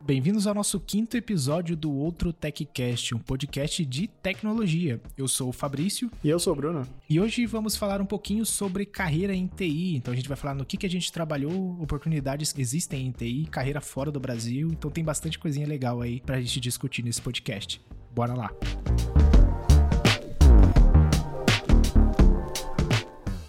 Bem-vindos ao nosso quinto episódio do Outro TechCast, um podcast de tecnologia. Eu sou o Fabrício. E eu sou o Bruno. E hoje vamos falar um pouquinho sobre carreira em TI. Então a gente vai falar no que, que a gente trabalhou, oportunidades que existem em TI, carreira fora do Brasil. Então tem bastante coisinha legal aí pra gente discutir nesse podcast. Bora lá!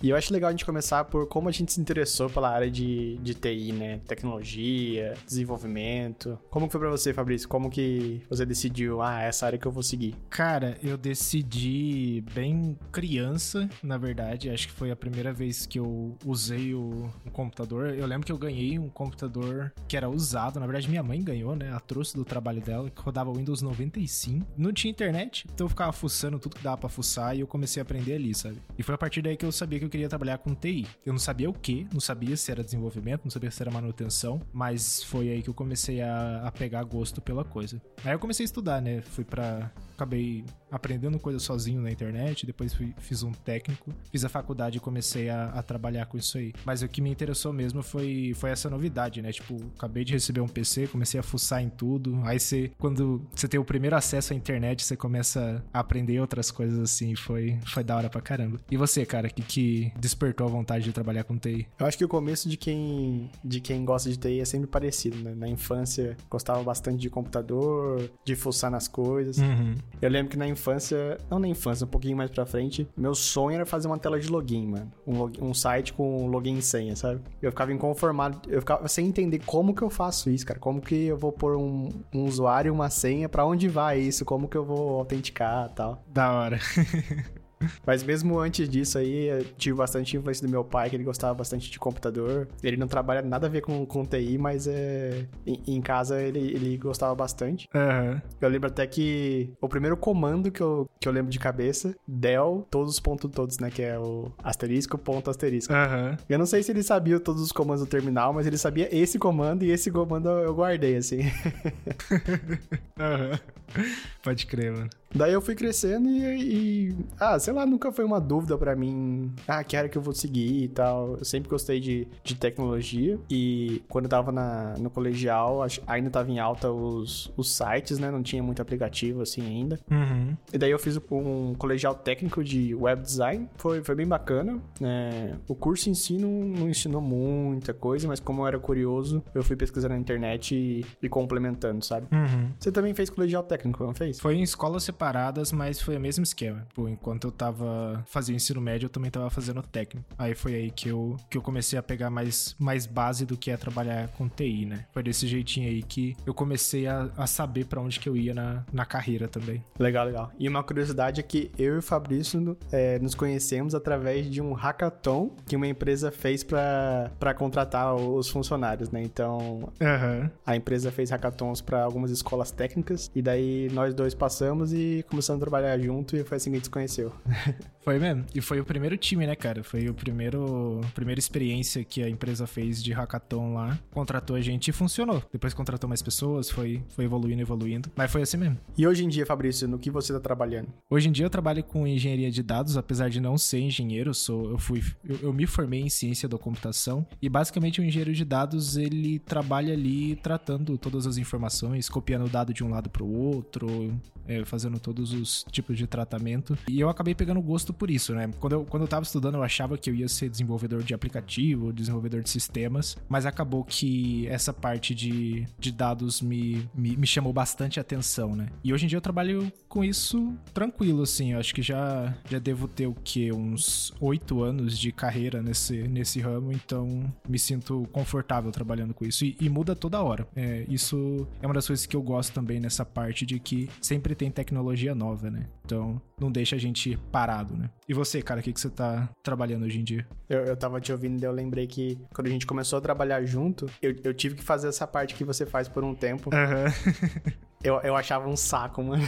E eu acho legal a gente começar por como a gente se interessou pela área de, de TI, né? Tecnologia, desenvolvimento. Como foi pra você, Fabrício? Como que você decidiu, ah, essa área que eu vou seguir? Cara, eu decidi bem criança, na verdade. Acho que foi a primeira vez que eu usei o, o computador. Eu lembro que eu ganhei um computador que era usado. Na verdade, minha mãe ganhou, né? A trouxe do trabalho dela, que rodava Windows 95. Não tinha internet, então eu ficava fuçando tudo que dava pra fuçar e eu comecei a aprender ali, sabe? E foi a partir daí que eu sabia que eu queria trabalhar com TI. Eu não sabia o que, não sabia se era desenvolvimento, não sabia se era manutenção, mas foi aí que eu comecei a, a pegar gosto pela coisa. Aí eu comecei a estudar, né? Fui para acabei aprendendo coisas sozinho na internet, depois fui, fiz um técnico, fiz a faculdade e comecei a, a, trabalhar com isso aí. Mas o que me interessou mesmo foi, foi essa novidade, né? Tipo, acabei de receber um PC, comecei a fuçar em tudo. Aí você, quando você tem o primeiro acesso à internet, você começa a aprender outras coisas assim. Foi, foi da hora pra caramba. E você, cara, que, que despertou a vontade de trabalhar com TI? Eu acho que o começo de quem, de quem gosta de TI é sempre parecido, né? Na infância, gostava bastante de computador, de fuçar nas coisas. Uhum. Eu lembro que na infância, não na infância, um pouquinho mais pra frente, meu sonho era fazer uma tela de login, mano. Um, log, um site com login e senha, sabe? Eu ficava inconformado, eu ficava sem entender como que eu faço isso, cara. Como que eu vou pôr um, um usuário e uma senha, para onde vai isso, como que eu vou autenticar tal. Da hora. Mas mesmo antes disso aí, eu tive bastante influência do meu pai, que ele gostava bastante de computador. Ele não trabalha nada a ver com, com TI, mas é, em, em casa ele, ele gostava bastante. Uhum. Eu lembro até que o primeiro comando que eu, que eu lembro de cabeça, del, todos os pontos todos, né? Que é o asterisco, ponto, asterisco. Uhum. Eu não sei se ele sabia todos os comandos do terminal, mas ele sabia esse comando e esse comando eu guardei, assim. uhum. Pode crer, mano. Daí eu fui crescendo e, e, ah, sei lá, nunca foi uma dúvida para mim, ah, que área que eu vou seguir e tal. Eu sempre gostei de, de tecnologia e quando eu tava na, no colegial, ainda tava em alta os, os sites, né? Não tinha muito aplicativo assim ainda. Uhum. E daí eu fiz um colegial técnico de web design, foi, foi bem bacana. né o curso em si não, não, ensinou muita coisa, mas como eu era curioso, eu fui pesquisando na internet e, e complementando, sabe? Uhum. Você também fez colegial técnico, não fez? Foi em escola separada separadas, mas foi o mesmo esquema. Pô, enquanto eu tava fazendo ensino médio, eu também tava fazendo técnico. Aí foi aí que eu, que eu comecei a pegar mais, mais base do que é trabalhar com TI, né? Foi desse jeitinho aí que eu comecei a, a saber para onde que eu ia na, na carreira também. Legal, legal. E uma curiosidade é que eu e o Fabrício é, nos conhecemos através de um hackathon que uma empresa fez para contratar os funcionários, né? Então, uhum. a empresa fez hackathons para algumas escolas técnicas e daí nós dois passamos e começamos a trabalhar junto e foi assim que a gente se conheceu. Foi mesmo. E foi o primeiro time, né, cara? Foi o primeiro primeira experiência que a empresa fez de hackathon lá. Contratou a gente e funcionou. Depois contratou mais pessoas, foi, foi evoluindo, evoluindo. Mas foi assim mesmo. E hoje em dia, Fabrício, no que você tá trabalhando? Hoje em dia eu trabalho com engenharia de dados, apesar de não ser engenheiro, eu sou eu fui eu, eu me formei em ciência da computação e basicamente o engenheiro de dados, ele trabalha ali tratando todas as informações, copiando o dado de um lado para o outro, é, fazendo todos os tipos de tratamento. E eu acabei pegando gosto por isso, né? Quando eu, quando eu tava estudando, eu achava que eu ia ser desenvolvedor de aplicativo, desenvolvedor de sistemas, mas acabou que essa parte de, de dados me, me, me chamou bastante atenção, né? E hoje em dia eu trabalho com isso tranquilo, assim. Eu acho que já, já devo ter o quê? Uns oito anos de carreira nesse, nesse ramo, então me sinto confortável trabalhando com isso. E, e muda toda hora. É, isso é uma das coisas que eu gosto também nessa parte de que sempre tem tecnologia nova, né? Então não deixa a gente parado, né? E você, cara, o que, que você tá trabalhando hoje em dia? Eu, eu tava te ouvindo e eu lembrei que quando a gente começou a trabalhar junto, eu, eu tive que fazer essa parte que você faz por um tempo. Uhum. Eu, eu achava um saco, mano.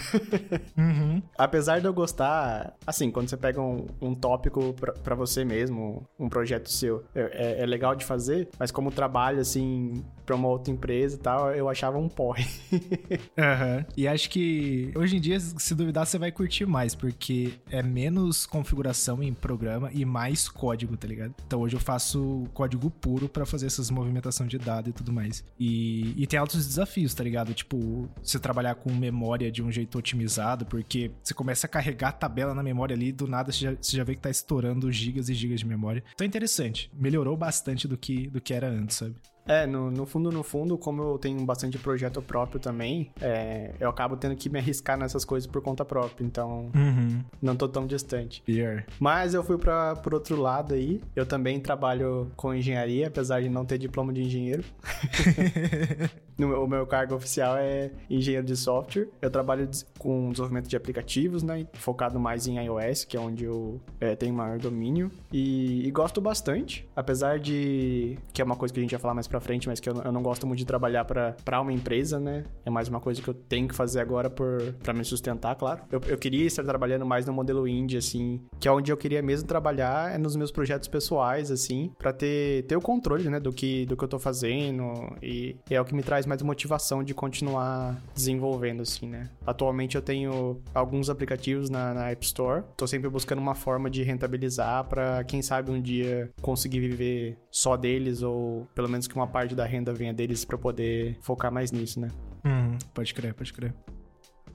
Uhum. Apesar de eu gostar, assim, quando você pega um, um tópico para você mesmo, um projeto seu, é, é, é, legal de fazer, mas como trabalho, assim, pra uma outra empresa e tal, eu achava um porre. uhum. E acho que hoje em dia, se duvidar, você vai curtir mais, porque é menos configuração em programa e mais código, tá ligado? Então hoje eu faço código puro para fazer essas movimentação de dados e tudo mais. E, e tem altos desafios, tá ligado? Tipo, você trabalhar com memória de um jeito otimizado, porque você começa a carregar a tabela na memória ali, do nada você já, você já vê que tá estourando gigas e gigas de memória. Então é interessante. Melhorou bastante do que, do que era antes, sabe? É, no, no, fundo, no fundo, como eu tenho bastante projeto próprio também, é, eu acabo tendo que me arriscar nessas coisas por conta própria, então uhum. não tô tão distante. Yeah. Mas eu fui para por outro lado aí, eu também trabalho com engenharia, apesar de não ter diploma de engenheiro. o meu cargo oficial é engenheiro de software. Eu trabalho com desenvolvimento de aplicativos, né? Focado mais em iOS, que é onde eu é, tenho maior domínio. E, e, gosto bastante, apesar de que é uma coisa que a gente vai falar mais pra frente, mas que eu, eu não gosto muito de trabalhar para uma empresa, né? É mais uma coisa que eu tenho que fazer agora para me sustentar, claro. Eu, eu queria estar trabalhando mais no modelo indie, assim, que é onde eu queria mesmo trabalhar, é nos meus projetos pessoais, assim, para ter, ter o controle, né, do que, do que eu tô fazendo. E, e é o que me traz mais motivação de continuar desenvolvendo, assim, né? Atualmente eu tenho alguns aplicativos na, na App Store. Tô sempre buscando uma forma de rentabilizar para quem sabe um dia conseguir viver só deles ou pelo menos que uma parte da renda venha deles para poder focar mais nisso, né? Uhum, pode crer, pode crer.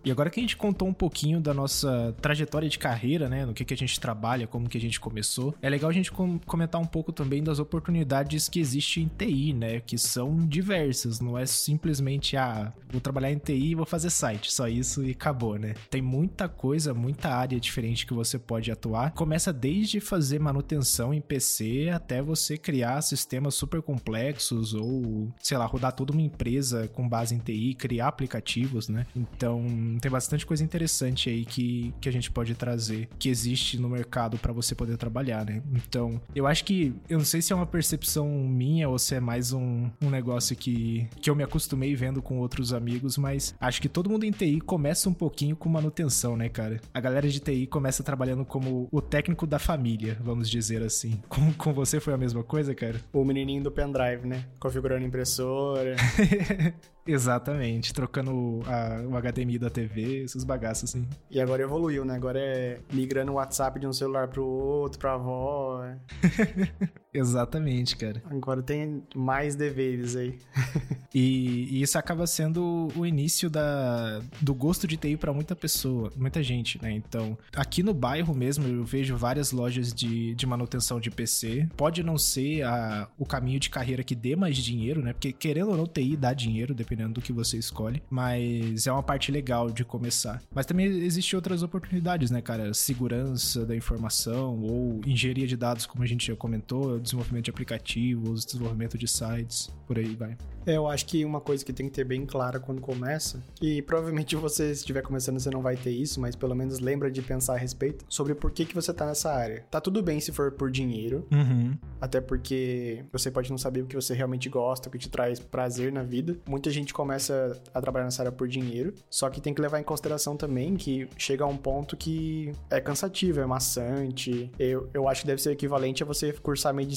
E agora que a gente contou um pouquinho da nossa trajetória de carreira, né, no que, que a gente trabalha, como que a gente começou, é legal a gente com comentar um pouco também das oportunidades que existem em TI, né, que são diversas, não é simplesmente, ah, vou trabalhar em TI e vou fazer site, só isso e acabou, né? Tem muita coisa, muita área diferente que você pode atuar. Começa desde fazer manutenção em PC até você criar sistemas super complexos ou, sei lá, rodar toda uma empresa com base em TI, criar aplicativos, né? Então, tem bastante coisa interessante aí que, que a gente pode trazer, que existe no mercado para você poder trabalhar, né? Então, eu acho que, eu não sei se é uma percepção minha ou se é mais um, um negócio que, que eu me acostumei vendo com outros amigos, mas acho que todo mundo em TI começa um pouquinho com manutenção, né, cara? A galera de TI começa trabalhando como o técnico da família, vamos dizer assim. Com, com você foi a mesma coisa, cara? O menininho do pendrive, né? Configurando impressora. Exatamente, trocando a, o HDMI da TV, esses bagaços assim. E agora evoluiu, né? Agora é migrando o WhatsApp de um celular pro outro, pra avó. É. Exatamente, cara. Agora tem mais deveres aí. e, e, isso acaba sendo o início da, do gosto de TI para muita pessoa, muita gente, né? Então, aqui no bairro mesmo, eu vejo várias lojas de, de manutenção de PC. Pode não ser a, o caminho de carreira que dê mais dinheiro, né? Porque querendo ou não, TI dá dinheiro, dependendo dependendo do que você escolhe. Mas é uma parte legal de começar. Mas também existem outras oportunidades, né, cara? Segurança da informação ou engenharia de dados, como a gente já comentou, desenvolvimento de aplicativos, desenvolvimento de sites, por aí vai. É, eu acho que uma coisa que tem que ter bem clara quando começa, e provavelmente você, se estiver começando, você não vai ter isso, mas pelo menos lembra de pensar a respeito sobre por que, que você tá nessa área. Tá tudo bem se for por dinheiro, uhum. até porque você pode não saber o que você realmente gosta, o que te traz prazer na vida. Muita gente começa a trabalhar nessa área por dinheiro, só que tem que levar em consideração também que chega a um ponto que é cansativo, é maçante. Eu, eu acho que deve ser equivalente a você cursar medicina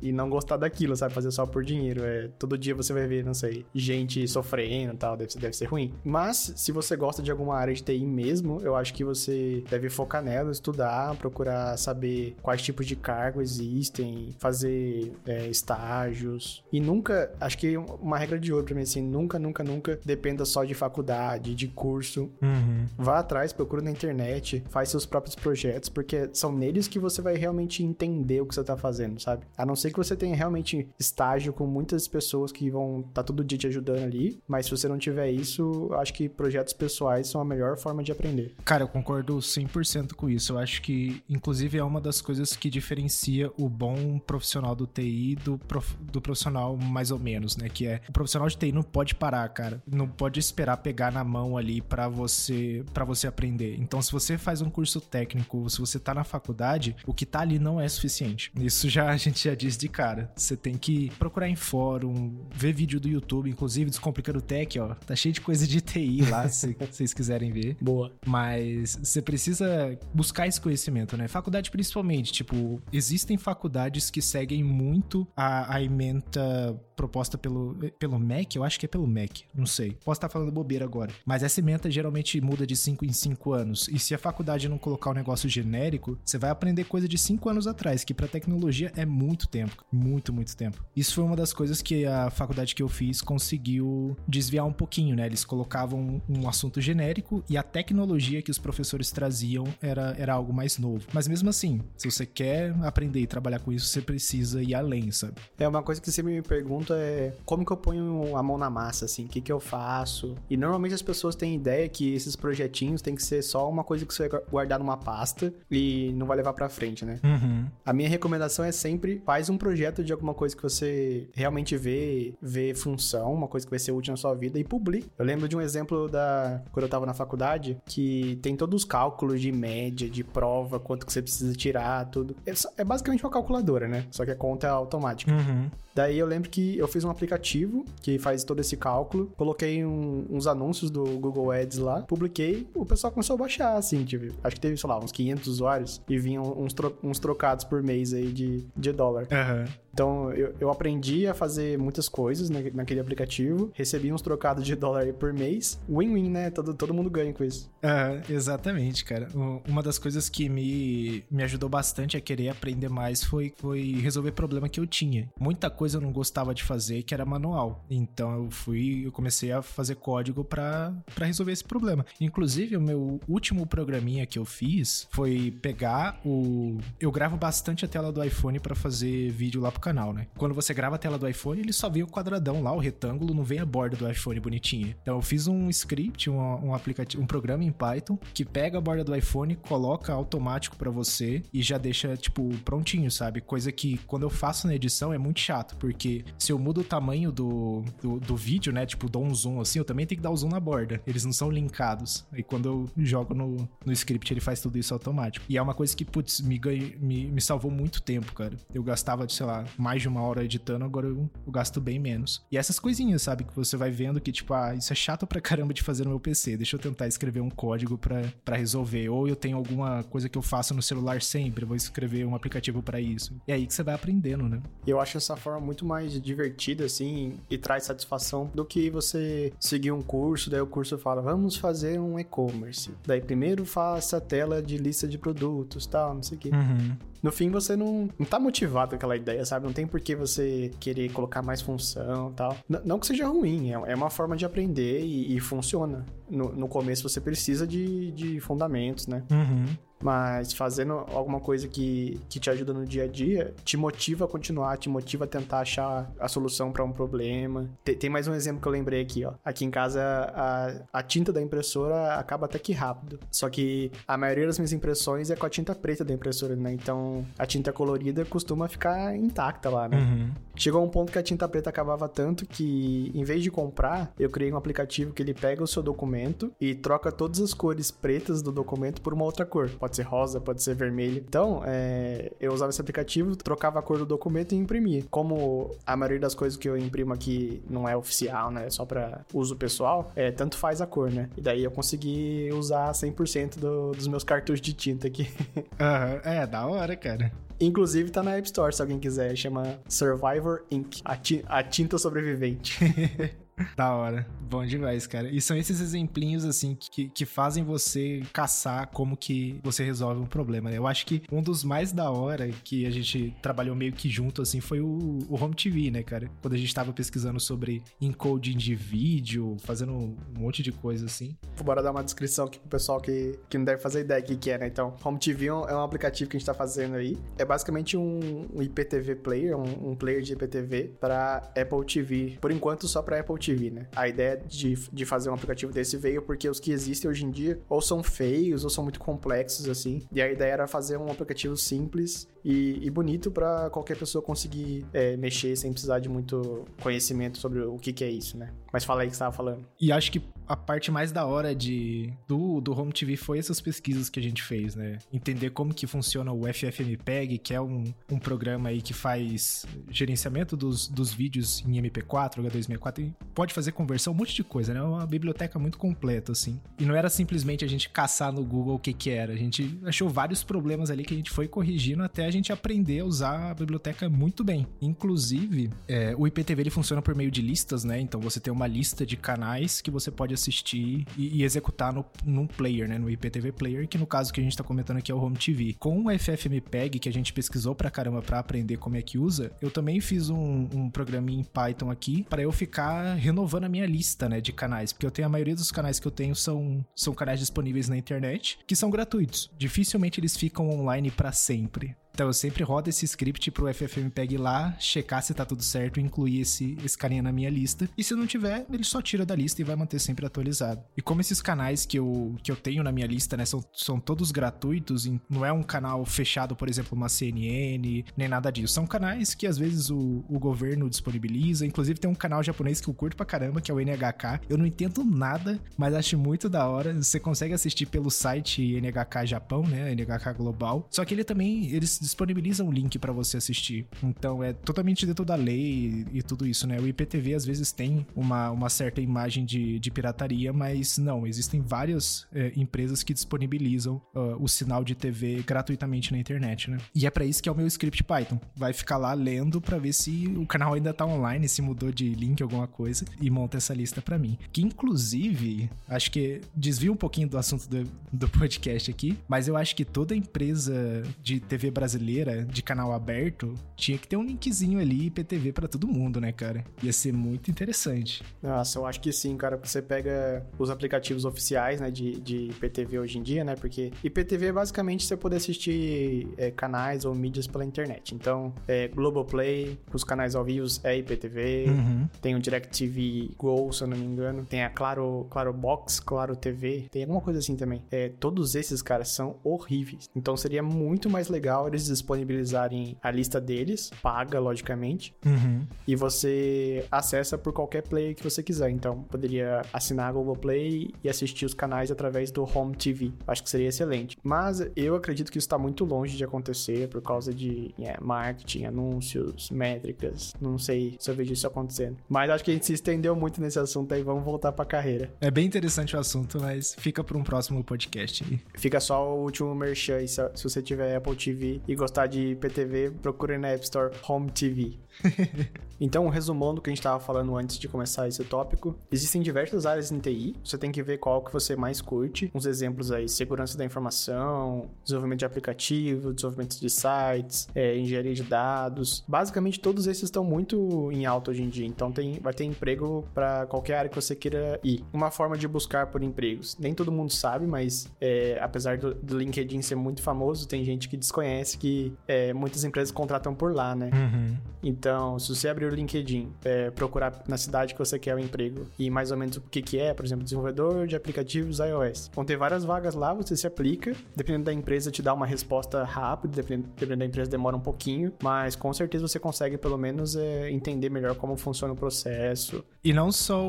e não gostar daquilo, sabe? Fazer só por dinheiro. É, todo dia você vai vai ver, não sei, gente sofrendo e tal, deve, deve ser ruim. Mas, se você gosta de alguma área de TI mesmo, eu acho que você deve focar nela, estudar, procurar saber quais tipos de cargo existem, fazer é, estágios. E nunca, acho que uma regra de ouro pra mim, assim, nunca, nunca, nunca dependa só de faculdade, de curso. Uhum. Vá atrás, procura na internet, faz seus próprios projetos, porque são neles que você vai realmente entender o que você tá fazendo, sabe? A não ser que você tenha realmente estágio com muitas pessoas que vão tá todo dia te ajudando ali, mas se você não tiver isso, acho que projetos pessoais são a melhor forma de aprender. Cara, eu concordo 100% com isso. Eu acho que, inclusive, é uma das coisas que diferencia o bom profissional do TI do, prof... do profissional mais ou menos, né? Que é o profissional de TI não pode parar, cara. Não pode esperar pegar na mão ali para você para você aprender. Então, se você faz um curso técnico, se você tá na faculdade, o que tá ali não é suficiente. Isso já a gente já diz de cara. Você tem que procurar em fórum, ver vídeo do YouTube, inclusive Descomplicando Tech, ó. Tá cheio de coisa de TI lá, se vocês quiserem ver. Boa. Mas você precisa buscar esse conhecimento, né? Faculdade principalmente, tipo, existem faculdades que seguem muito a, a ementa proposta pelo, pelo MEC, eu acho que é pelo MEC, não sei. Posso estar falando bobeira agora. Mas essa ementa geralmente muda de 5 em 5 anos. E se a faculdade não colocar um negócio genérico, você vai aprender coisa de 5 anos atrás, que para tecnologia é muito tempo. Muito, muito tempo. Isso foi uma das coisas que a faculdade que eu fiz conseguiu desviar um pouquinho, né? Eles colocavam um assunto genérico e a tecnologia que os professores traziam era, era algo mais novo. Mas mesmo assim, se você quer aprender e trabalhar com isso, você precisa ir além, sabe? É uma coisa que você me pergunta é como que eu ponho a mão na massa, assim, o que que eu faço? E normalmente as pessoas têm ideia que esses projetinhos tem que ser só uma coisa que você vai guardar numa pasta e não vai levar pra frente, né? Uhum. A minha recomendação é sempre faz um projeto de alguma coisa que você realmente vê, vê função, uma coisa que vai ser útil na sua vida e publique. Eu lembro de um exemplo da quando eu tava na faculdade, que tem todos os cálculos de média, de prova, quanto que você precisa tirar, tudo. É, é basicamente uma calculadora, né? Só que a conta é automática. Uhum. Daí eu lembro que eu fiz um aplicativo que faz todo esse cálculo, coloquei um, uns anúncios do Google Ads lá, publiquei, o pessoal começou a baixar, assim, tipo, acho que teve, sei lá, uns 500 usuários e vinham uns, tro uns trocados por mês aí de, de dólar. Uhum. Então, eu, eu aprendi a fazer muitas coisas na, naquele aplicativo, recebi uns trocados de dólar por mês. Win-win, né? Todo, todo mundo ganha com isso. Uhum, exatamente, cara. Uma das coisas que me, me ajudou bastante a querer aprender mais foi, foi resolver problema que eu tinha. Muita coisa eu não gostava de fazer, que era manual. Então, eu fui, eu comecei a fazer código para resolver esse problema. Inclusive, o meu último programinha que eu fiz foi pegar o... Eu gravo bastante a tela do iPhone para fazer vídeo lá pro canal, né? Quando você grava a tela do iPhone, ele só vem o quadradão lá, o retângulo, não vem a borda do iPhone bonitinha. Então eu fiz um script, um, um aplicativo, um programa em Python que pega a borda do iPhone, coloca automático para você e já deixa tipo prontinho, sabe? Coisa que quando eu faço na edição é muito chato, porque se eu mudo o tamanho do, do, do vídeo, né? Tipo, dou um zoom assim, eu também tenho que dar o um zoom na borda. Eles não são linkados. Aí quando eu jogo no, no script, ele faz tudo isso automático. E é uma coisa que, putz, me, ganha, me, me salvou muito tempo, cara. Eu gastava, sei lá, mais de uma hora editando, agora eu, eu, gasto bem menos. E essas coisinhas, sabe? Que você vai vendo que, tipo, ah, isso é chato pra caramba de fazer no meu PC. Deixa eu tentar escrever um código para resolver. Ou eu tenho alguma coisa que eu faço no celular sempre, vou escrever um aplicativo para isso. E é aí que você vai aprendendo, né? E eu acho essa forma muito mais divertida, assim, e traz satisfação do que você seguir um curso, daí o curso fala, vamos fazer um e-commerce. Daí primeiro faça a tela de lista de produtos, tal, não sei o quê. Uhum no fim você não, não tá motivado com aquela ideia, sabe? Não tem por que você querer colocar mais função e tal. N não que seja ruim, é, é uma forma de aprender e, e funciona. No, no, começo você precisa de, de fundamentos, né? Uhum. Mas fazendo alguma coisa que, que te ajuda no dia a dia, te motiva a continuar, te motiva a tentar achar a solução para um problema. Tem, tem, mais um exemplo que eu lembrei aqui, ó. Aqui em casa, a, a tinta da impressora acaba até que rápido. Só que a maioria das minhas impressões é com a tinta preta da impressora, né? Então a tinta colorida costuma ficar intacta lá, né? Uhum. Chegou um ponto que a tinta preta acabava tanto que, em vez de comprar, eu criei um aplicativo que ele pega o seu documento e troca todas as cores pretas do documento por uma outra cor. Pode ser rosa, pode ser vermelho. Então, é, eu usava esse aplicativo, trocava a cor do documento e imprimia. Como a maioria das coisas que eu imprimo aqui não é oficial, né? É só para uso pessoal, é, tanto faz a cor, né? E daí eu consegui usar 100% do, dos meus cartuchos de tinta aqui. Uhum. É, da hora, cara. Inclusive tá na App Store, se alguém quiser. Chama Survivor Ink. A, ti a tinta sobrevivente. Da hora. Bom demais, cara. E são esses exemplinhos, assim, que, que fazem você caçar como que você resolve um problema, né? Eu acho que um dos mais da hora que a gente trabalhou meio que junto, assim, foi o, o Home TV, né, cara? Quando a gente tava pesquisando sobre encoding de vídeo, fazendo um monte de coisa, assim. Bora dar uma descrição aqui pro pessoal que, que não deve fazer ideia do que, que é, né? Então, Home TV é um aplicativo que a gente tá fazendo aí. É basicamente um, um IPTV player, um, um player de IPTV para Apple TV. Por enquanto, só para Apple TV Né? A ideia de, de fazer um aplicativo desse veio porque os que existem hoje em dia ou são feios ou são muito complexos, assim. E a ideia era fazer um aplicativo simples e, e bonito para qualquer pessoa conseguir é, mexer sem precisar de muito conhecimento sobre o que, que é isso, né? Mas fala aí que você estava falando. E acho que a parte mais da hora de, do, do Home TV foi essas pesquisas que a gente fez, né? Entender como que funciona o FFmpeg, que é um, um programa aí que faz gerenciamento dos, dos vídeos em MP4, H264, e pode fazer conversão, um monte de coisa, né? É uma biblioteca muito completa, assim. E não era simplesmente a gente caçar no Google o que que era. A gente achou vários problemas ali que a gente foi corrigindo até a gente aprender a usar a biblioteca muito bem. Inclusive, é, o IPTV ele funciona por meio de listas, né? Então você tem uma lista de canais que você pode assistir e, e executar no, num player, né? No IPTV Player, que no caso que a gente tá comentando aqui é o Home TV. Com o FFmpeg, que a gente pesquisou pra caramba pra aprender como é que usa, eu também fiz um, um programinha em Python aqui para eu ficar renovando a minha lista, né? De canais. Porque eu tenho a maioria dos canais que eu tenho são, são canais disponíveis na internet, que são gratuitos. Dificilmente eles ficam online para sempre. Então eu sempre rodo esse script pro FFmpeg lá, checar se tá tudo certo incluir esse, esse carinha na minha lista. E se não tiver, ele só tira da lista e vai manter sempre atualizado. E como esses canais que eu, que eu tenho na minha lista, né, são, são todos gratuitos, não é um canal fechado, por exemplo, uma CNN, nem nada disso. São canais que às vezes o, o governo disponibiliza. Inclusive tem um canal japonês que eu curto pra caramba, que é o NHK. Eu não entendo nada, mas acho muito da hora. Você consegue assistir pelo site NHK Japão, né, NHK Global. Só que ele também, eles disponibiliza um link para você assistir. Então é totalmente dentro da lei e, e, tudo isso, né? O IPTV às vezes tem uma, uma certa imagem de, de pirataria, mas não, existem várias é, empresas que disponibilizam uh, o sinal de TV gratuitamente na internet, né? E é para isso que é o meu script Python. Vai ficar lá lendo para ver se o canal ainda tá online, se mudou de link alguma coisa e monta essa lista para mim. Que inclusive, acho que desvia um pouquinho do assunto do, do podcast aqui, mas eu acho que toda empresa de TV brasileira brasileira de canal aberto, tinha que ter um linkzinho ali IPTV para todo mundo, né, cara? Ia ser muito interessante. Nossa, eu acho que sim, cara. Você pega os aplicativos oficiais, né, de, de IPTV hoje em dia, né? Porque IPTV é basicamente você poder assistir é, canais ou mídias pela internet. Então, é, Globoplay, os canais ao vivo é IPTV, uhum. tem o DirecTV Go, se eu não me engano, tem a Claro, Claro Box, Claro TV, tem alguma coisa assim também. É, todos esses, caras são horríveis. Então seria muito mais legal eles disponibilizarem a lista deles, paga, logicamente, uhum. e você acessa por qualquer player que você quiser. Então, poderia assinar a Google Play e assistir os canais através do Home TV. Acho que seria excelente. Mas eu acredito que isso está muito longe de acontecer por causa de yeah, marketing, anúncios, métricas. Não sei se eu vejo isso acontecendo. Mas acho que a gente se estendeu muito nesse assunto aí. Vamos voltar para a carreira. É bem interessante o assunto, mas fica para um próximo podcast aí. Fica só o último merchan aí, se você tiver Apple TV e gostar de IPTV, procure na App Store Home TV. então, resumando o que a gente estava falando antes de começar esse tópico, existem diversas áreas em TI, você tem que ver qual que você mais curte. Uns exemplos aí, segurança da informação, desenvolvimento de aplicativos, desenvolvimento de sites, é, engenharia de dados. Basicamente, todos esses estão muito em alta hoje em dia, então tem, vai ter emprego para qualquer área que você queira ir. Uma forma de buscar por empregos. Nem todo mundo sabe, mas é, apesar do, do, LinkedIn ser muito famoso, tem gente que desconhece que é, muitas empresas contratam por lá, né? Uhum. Então, se você abrir o LinkedIn, é, procurar na cidade que você quer o emprego e mais ou menos o que, que é, por exemplo, desenvolvedor de aplicativos iOS. Vão ter várias vagas lá, você se aplica. Dependendo da empresa, te dá uma resposta rápida, dependendo, dependendo da empresa, demora um pouquinho, mas com certeza você consegue pelo menos é, entender melhor como funciona o processo. E não só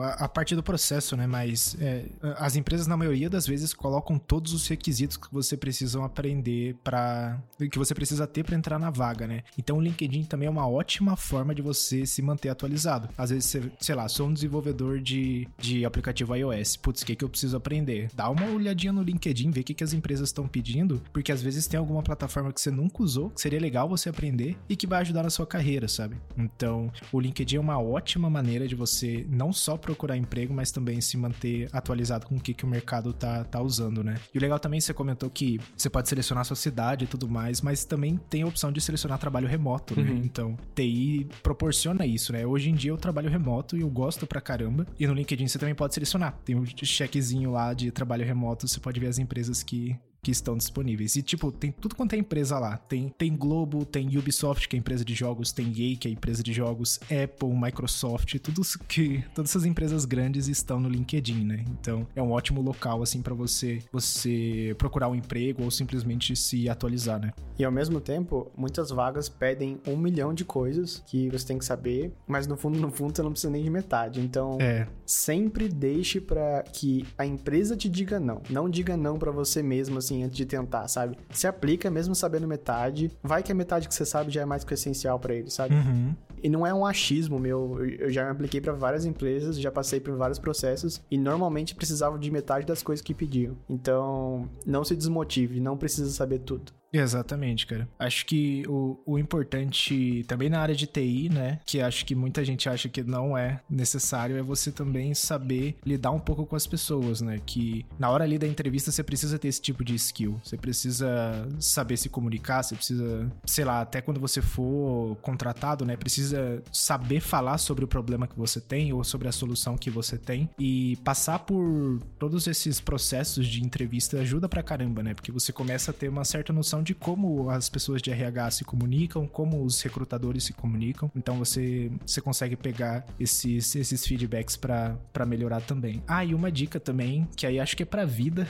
a, a parte do processo, né? Mas é, as empresas, na maioria das vezes, colocam todos os requisitos que você precisa aprender para que você precisa ter para entrar na vaga, né? Então o LinkedIn também é uma ótima forma de você se manter atualizado. Às vezes, você, sei lá, sou um desenvolvedor de, de aplicativo iOS. Putz, o que, que eu preciso aprender? Dá uma olhadinha no LinkedIn, vê o que, que as empresas estão pedindo, porque às vezes tem alguma plataforma que você nunca usou, que seria legal você aprender e que vai ajudar na sua carreira, sabe? Então, o LinkedIn é uma ótima maneira de você não só procurar emprego, mas também se manter atualizado com o que, que o mercado tá, tá usando, né? E o legal também, você comentou que você pode selecionar a sua cidade e tudo mais, mas também tem a opção de selecionar trabalho remoto, né? Uhum. Então, TI proporciona isso, né? Hoje em dia eu trabalho remoto e eu gosto pra caramba. E no LinkedIn você também pode selecionar. Tem um checkzinho lá de trabalho remoto, você pode ver as empresas que, que estão disponíveis. E, tipo, tem tudo quanto é empresa lá. Tem, tem Globo, tem Ubisoft, que é empresa de jogos, tem EA, que é empresa de jogos, Apple, Microsoft, tudo que todas essas empresas grandes estão no LinkedIn, né? Então, é um ótimo local assim para você você procurar um emprego ou simplesmente se atualizar, né? E ao mesmo tempo, muitas vagas pedem um milhão de coisas que você tem que saber, mas no fundo, no fundo, você não precisa nem de metade. Então, é. sempre deixe para que a empresa te diga não. Não diga não para você mesmo, assim, antes de tentar, sabe? Se aplica mesmo sabendo metade. Vai que a metade que você sabe já é mais que o essencial para ele, sabe? Uhum. E não é um achismo meu. Eu já me apliquei para várias empresas, já passei por vários processos e normalmente precisava de metade das coisas que pediam. Então, não se desmotive, não precisa saber tudo. Exatamente, cara. Acho que o, o importante também na área de TI, né, que acho que muita gente acha que não é necessário, é você também saber lidar um pouco com as pessoas, né? Que na hora ali da entrevista você precisa ter esse tipo de skill. Você precisa saber se comunicar, você precisa, sei lá, até quando você for contratado, né, precisa saber falar sobre o problema que você tem ou sobre a solução que você tem e passar por todos esses processos de entrevista ajuda pra caramba, né? Porque você começa a ter uma certa noção de como as pessoas de RH se comunicam, como os recrutadores se comunicam. Então você, você consegue pegar esses, esses feedbacks para melhorar também. Ah, e uma dica também, que aí acho que é pra vida: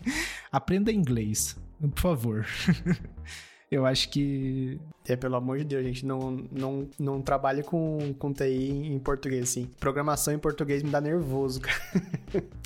aprenda inglês, por favor. Eu acho que. É, pelo amor de Deus, gente, não, não, não trabalha com, com TI em português, assim. Programação em português me dá nervoso, cara.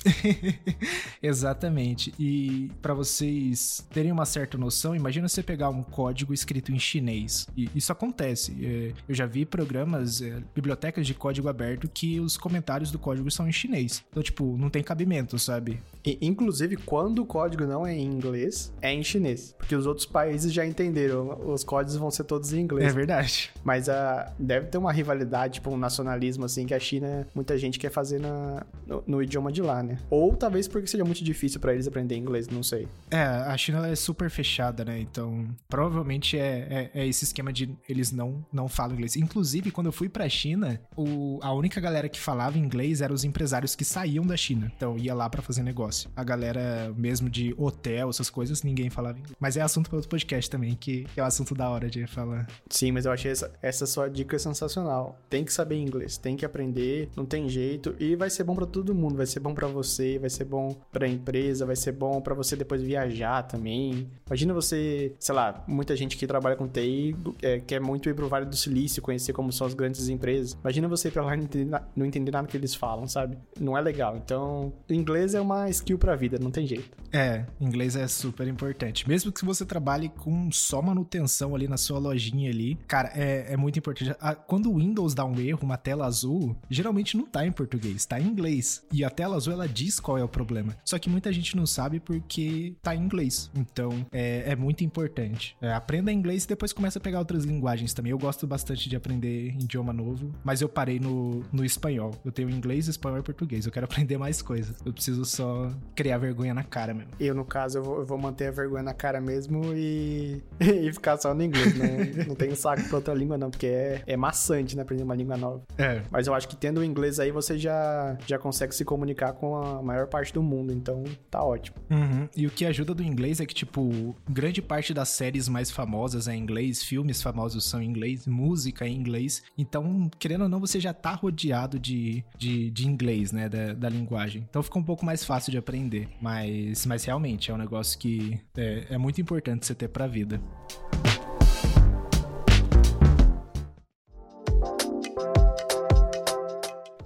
Exatamente. E para vocês terem uma certa noção, imagina você pegar um código escrito em chinês. E isso acontece. É, eu já vi programas, é, bibliotecas de código aberto que os comentários do código são em chinês. Então, tipo, não tem cabimento, sabe? E, inclusive, quando o código não é em inglês, é em chinês. Porque os outros países já entenderam. Os códigos vão ser todos em inglês. É verdade. Mas uh, deve ter uma rivalidade, tipo um nacionalismo, assim, que a China, muita gente quer fazer na, no, no idioma de lá, né? Ou talvez porque seja muito difícil para eles aprender inglês, não sei. É, a China é super fechada, né? Então, provavelmente é, é, é, esse esquema de eles não, não falam inglês. Inclusive, quando eu fui pra China, o, a única galera que falava inglês eram os empresários que saíam da China. Então, ia lá para fazer negócio. A galera mesmo de hotel, essas coisas, ninguém falava inglês. Mas é assunto para outro podcast também, que é um assunto da hora de falar. Sim, mas eu achei essa, essa sua dica sensacional. Tem que saber inglês, tem que aprender, não tem jeito. E vai ser bom para todo mundo. Vai ser bom para você, vai ser bom pra empresa, vai ser bom para você depois viajar também. Imagina você, sei lá, muita gente que trabalha com TI é, quer muito ir pro Vale do Silício, conhecer como são as grandes empresas. Imagina você ir pra lá e não entender, não entender nada que eles falam, sabe? Não é legal. Então, inglês é uma skill pra vida, não tem jeito. É, inglês é super importante. Mesmo que você trabalhe com só manutenção ali na sua lojinha ali, cara, é, é muito importante. Quando o Windows dá um erro, uma tela azul, geralmente não tá em português, tá em inglês. E a tela azul, ela diz qual é o problema. Só que muita gente não sabe porque tá em inglês. Então, é, é muito importante. É, aprenda inglês e depois começa a pegar outras linguagens também. Eu gosto bastante de aprender idioma novo, mas eu parei no, no espanhol. Eu tenho inglês, espanhol e português. Eu quero aprender mais coisas. Eu preciso só criar vergonha na cara mesmo. Eu, no caso, eu vou, eu vou manter a vergonha na cara mesmo e, e ficar só no inglês, né? não tenho saco pra outra língua, não, porque é, é maçante, né? Aprender uma língua nova. É. Mas eu acho que tendo o inglês aí, você já, já consegue se comunicar com a maior parte do mundo, então tá ótimo. Uhum. E o que ajuda do inglês é que, tipo, grande parte das séries mais famosas é em inglês, filmes famosos são em inglês, música é em inglês. Então, querendo ou não, você já tá rodeado de, de, de inglês, né? Da, da linguagem. Então fica um pouco mais fácil de aprender. Mas, mas realmente é um negócio que é, é muito importante você ter pra vida.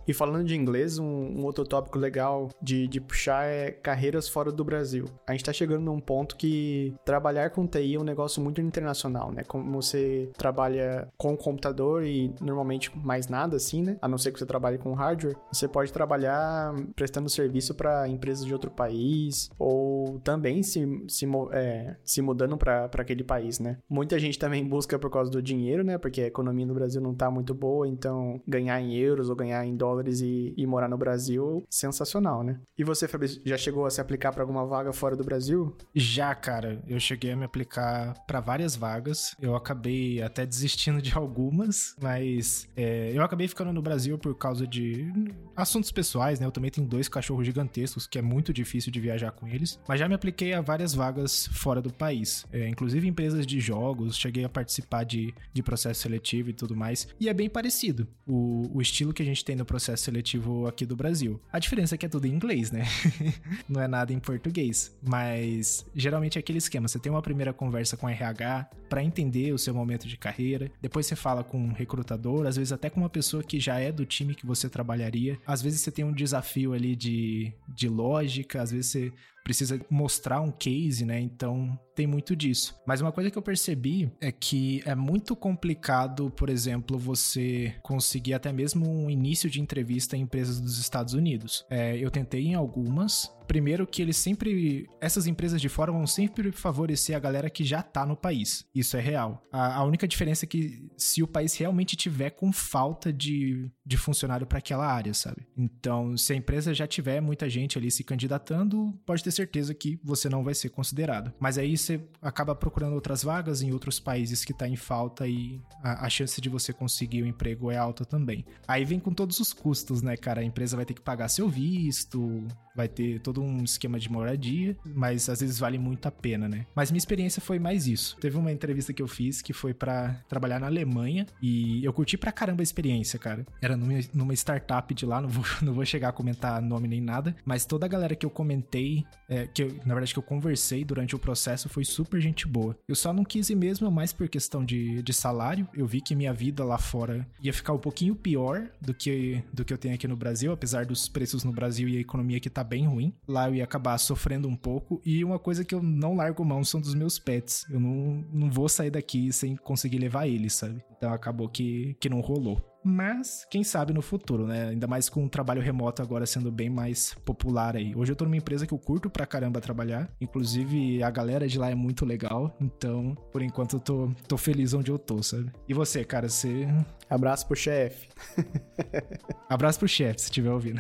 E falando de inglês, um, um outro tópico legal de, de, puxar é carreiras fora do Brasil. A gente tá chegando num ponto que trabalhar com TI é um negócio muito internacional, né? Como você trabalha com o computador e normalmente mais nada assim, né? A não ser que você trabalhe com hardware, você pode trabalhar prestando serviço para empresas de outro país ou também se, se, é, se mudando para aquele país, né? Muita gente também busca por causa do dinheiro, né? Porque a economia no Brasil não tá muito boa, então ganhar em euros ou ganhar em dólares dólares e, e morar no Brasil, sensacional, né? E você, Fabrício, já chegou a se aplicar para alguma vaga fora do Brasil? Já, cara. Eu cheguei a me aplicar para várias vagas. Eu acabei até desistindo de algumas, mas é, eu acabei ficando no Brasil por causa de assuntos pessoais, né? Eu também tenho dois cachorros gigantescos, que é muito difícil de viajar com eles. Mas já me apliquei a várias vagas fora do país, é, inclusive empresas de jogos. Cheguei a participar de, de processo seletivo e tudo mais. E é bem parecido o, o estilo que a gente tem no processo seletivo aqui do Brasil. A diferença é que é tudo em inglês, né? Não é nada em português. Mas geralmente é aquele esquema: você tem uma primeira conversa com RH para entender o seu momento de carreira, depois você fala com um recrutador, às vezes até com uma pessoa que já é do time que você trabalharia. Às vezes você tem um desafio ali de, de lógica, às vezes você precisa mostrar um case, né? Então tem muito disso. Mas uma coisa que eu percebi é que é muito complicado, por exemplo, você conseguir até mesmo um início de entrevista em empresas dos Estados Unidos. É, eu tentei em algumas, Primeiro que eles sempre. Essas empresas de fora vão sempre favorecer a galera que já tá no país. Isso é real. A, a única diferença é que se o país realmente tiver com falta de, de funcionário para aquela área, sabe? Então, se a empresa já tiver muita gente ali se candidatando, pode ter certeza que você não vai ser considerado. Mas aí você acaba procurando outras vagas em outros países que tá em falta e a, a chance de você conseguir o um emprego é alta também. Aí vem com todos os custos, né, cara? A empresa vai ter que pagar seu visto, vai ter todo um esquema de moradia, mas às vezes vale muito a pena, né? Mas minha experiência foi mais isso. Teve uma entrevista que eu fiz que foi para trabalhar na Alemanha e eu curti pra caramba a experiência, cara. Era numa, numa startup de lá, não vou, não vou chegar a comentar nome nem nada, mas toda a galera que eu comentei, é, que eu, na verdade que eu conversei durante o processo foi super gente boa. Eu só não quis ir mesmo mais por questão de, de salário. Eu vi que minha vida lá fora ia ficar um pouquinho pior do que, do que eu tenho aqui no Brasil, apesar dos preços no Brasil e a economia que tá bem ruim. Lá eu ia acabar sofrendo um pouco. E uma coisa que eu não largo mão são dos meus pets. Eu não, não vou sair daqui sem conseguir levar eles, sabe? Então acabou que, que não rolou. Mas, quem sabe no futuro, né? Ainda mais com o trabalho remoto agora sendo bem mais popular aí. Hoje eu tô numa empresa que eu curto pra caramba trabalhar. Inclusive, a galera de lá é muito legal. Então, por enquanto, eu tô, tô feliz onde eu tô, sabe? E você, cara, você. Abraço pro chefe. Abraço pro chefe, se estiver ouvindo.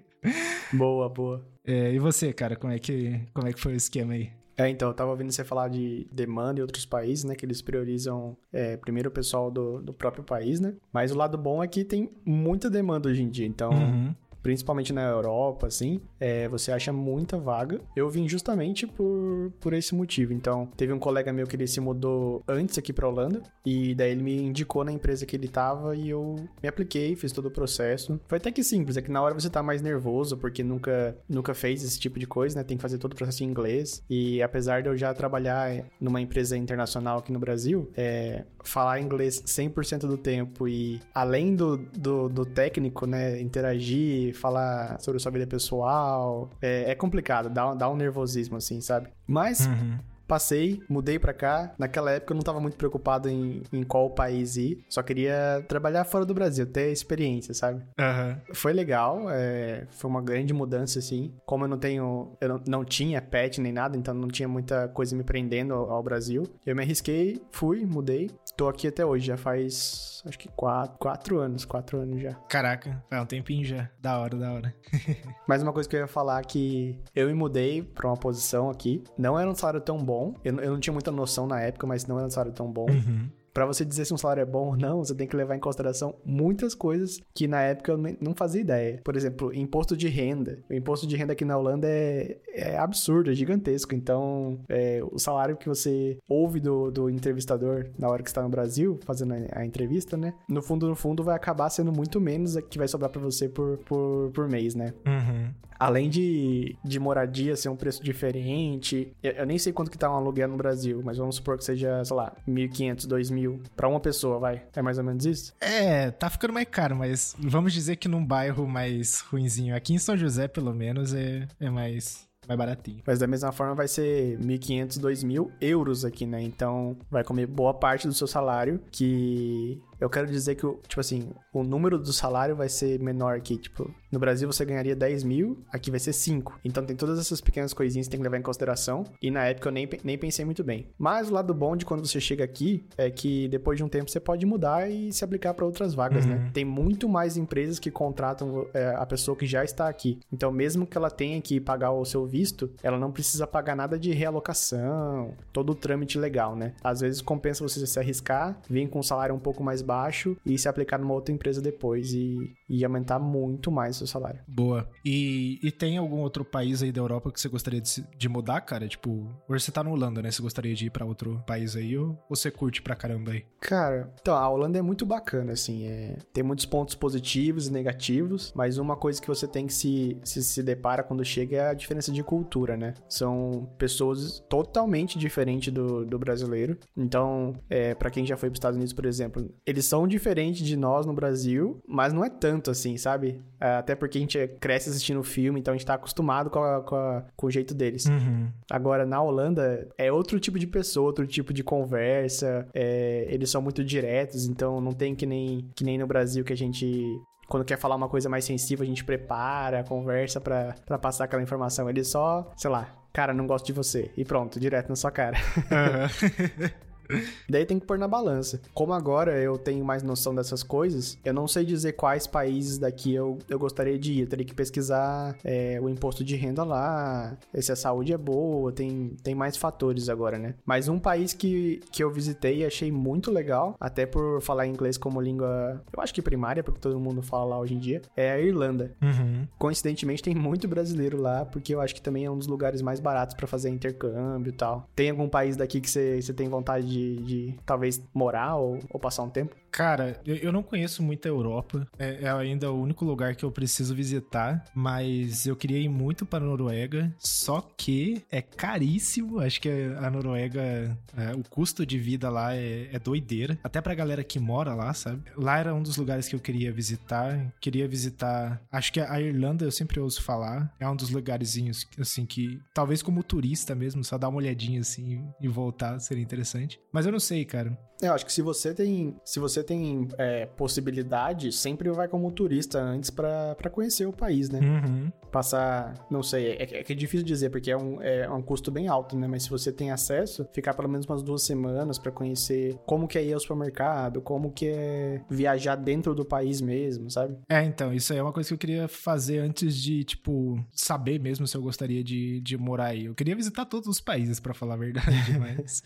boa, boa. É, e você, cara, como é, que, como é que foi o esquema aí? É, então, eu tava ouvindo você falar de demanda em outros países, né? Que eles priorizam é, primeiro o pessoal do, do próprio país, né? Mas o lado bom é que tem muita demanda hoje em dia. Então, uhum principalmente na Europa, assim, é, você acha muita vaga. Eu vim justamente por, por esse motivo. Então, teve um colega meu que ele se mudou antes aqui pra Holanda, e daí ele me indicou na empresa que ele tava e eu me apliquei, fiz todo o processo. Foi até que simples, é que na hora você tá mais nervoso, porque nunca, nunca fez esse tipo de coisa, né? Tem que fazer todo o processo em inglês. E apesar de eu já trabalhar numa empresa internacional aqui no Brasil, é, falar inglês 100% do tempo e além do, do, do técnico, né? Interagir, falar sobre sua vida pessoal. É, é complicado, dá, dá um nervosismo, assim, sabe? Mas. Uhum passei, mudei para cá. Naquela época eu não tava muito preocupado em, em qual país ir, só queria trabalhar fora do Brasil, ter experiência, sabe? Uhum. Foi legal, é, foi uma grande mudança, assim. Como eu não tenho, eu não, não, tinha pet nem nada, então não tinha muita coisa me prendendo ao, ao Brasil. Eu me arrisquei, fui, mudei. Tô aqui até hoje, já faz acho que quatro, quatro anos, quatro anos já. Caraca, faz um tempinho já. Da hora, da hora. Mas uma coisa que eu ia falar é que eu me mudei pra uma posição aqui. Não era um salário tão bom. Eu, eu não tinha muita noção na época, mas não era um salário tão bom. Uhum para você dizer se um salário é bom ou não, você tem que levar em consideração muitas coisas que na época eu não fazia ideia. Por exemplo, imposto de renda. O imposto de renda aqui na Holanda é, é absurdo, é gigantesco. Então, é, o salário que você ouve do, do entrevistador na hora que está no Brasil, fazendo a, a, entrevista, né? No fundo, no fundo, vai acabar sendo muito menos que vai sobrar para você por, por, por mês, né? Uhum. Além de, de moradia ser um preço diferente, eu, eu nem sei quanto que tá um aluguel no Brasil, mas vamos supor que seja, sei lá, 1.500, 2.000 mil pra uma pessoa, vai. É mais ou menos isso? É, tá ficando mais caro, mas vamos dizer que num bairro mais ruinzinho. Aqui em São José, pelo menos, é, é mais mais baratinho. Mas da mesma forma vai ser 1.500, 2.000 euros aqui, né? Então vai comer boa parte do seu salário, que eu quero dizer que, tipo assim, o número do salário vai ser menor aqui. Tipo, no Brasil você ganharia 10 mil, aqui vai ser 5. Então tem todas essas pequenas coisinhas que tem que levar em consideração. E na época eu nem, nem pensei muito bem. Mas o lado bom de quando você chega aqui é que depois de um tempo você pode mudar e se aplicar para outras vagas, né? uhum. né? Tem muito mais empresas que contratam é, a pessoa que já está aqui. Então, mesmo que ela tenha que pagar o seu visto, ela não precisa pagar nada de realocação, todo o trâmite legal, né? Às vezes compensa você se arriscar, vir com um salário um pouco mais baixo e se aplicar numa outra empresa depois e, e aumentar muito mais o seu salário. Boa. E, e tem algum outro país aí da Europa que você gostaria de, de mudar, cara? Tipo, hoje você tá na Holanda, né? Você gostaria de ir para outro país aí ou você curte pra caramba aí? Cara, então, a Holanda é muito bacana, assim. É... Tem muitos pontos positivos e negativos, mas uma coisa que você tem que se, se, se depara quando chega é a diferença de cultura, né? São pessoas totalmente diferentes do, do brasileiro. Então, é, para quem já foi para os Estados Unidos, por exemplo, eles são diferentes de nós no Brasil, mas não é tanto assim, sabe? É, até porque a gente cresce assistindo filme, então a gente tá acostumado com, a, com, a, com o jeito deles. Uhum. Agora, na Holanda, é outro tipo de pessoa, outro tipo de conversa. É, eles são muito diretos, então não tem que nem, que nem no Brasil que a gente quando quer falar uma coisa mais sensível, a gente prepara, conversa para passar aquela informação. Ele só, sei lá, cara, não gosto de você. E pronto, direto na sua cara. Uhum. Daí tem que pôr na balança. Como agora eu tenho mais noção dessas coisas, eu não sei dizer quais países daqui eu, eu gostaria de ir. Eu teria que pesquisar é, o imposto de renda lá, se a saúde é boa, tem, tem mais fatores agora, né? Mas um país que, que eu visitei e achei muito legal, até por falar inglês como língua, eu acho que primária, porque todo mundo fala lá hoje em dia, é a Irlanda. Uhum. Coincidentemente tem muito brasileiro lá, porque eu acho que também é um dos lugares mais baratos para fazer intercâmbio e tal. Tem algum país daqui que você tem vontade de de, talvez morar ou, ou, passar um tempo? Cara, eu, não conheço muito a Europa. É, é, ainda o único lugar que eu preciso visitar. Mas eu queria ir muito para a Noruega. Só que é caríssimo. Acho que a Noruega, é, o custo de vida lá é, é doideira. Até pra galera que mora lá, sabe? Lá era um dos lugares que eu queria visitar. Queria visitar. Acho que a Irlanda eu sempre ouço falar. É um dos lugarzinhos, assim, que talvez como turista mesmo, só dar uma olhadinha assim e voltar seria interessante. Mas eu não sei, cara. É, eu acho que se você tem, se você tem é, possibilidade, sempre vai como turista antes para conhecer o país, né? Uhum. Passar, não sei, é, é, é difícil dizer porque é um, é um custo bem alto, né? Mas se você tem acesso, ficar pelo menos umas duas semanas para conhecer como que é ir ao supermercado, como que é viajar dentro do país mesmo, sabe? É, então, isso aí é uma coisa que eu queria fazer antes de, tipo, saber mesmo se eu gostaria de, de morar aí. Eu queria visitar todos os países, para falar a verdade, mas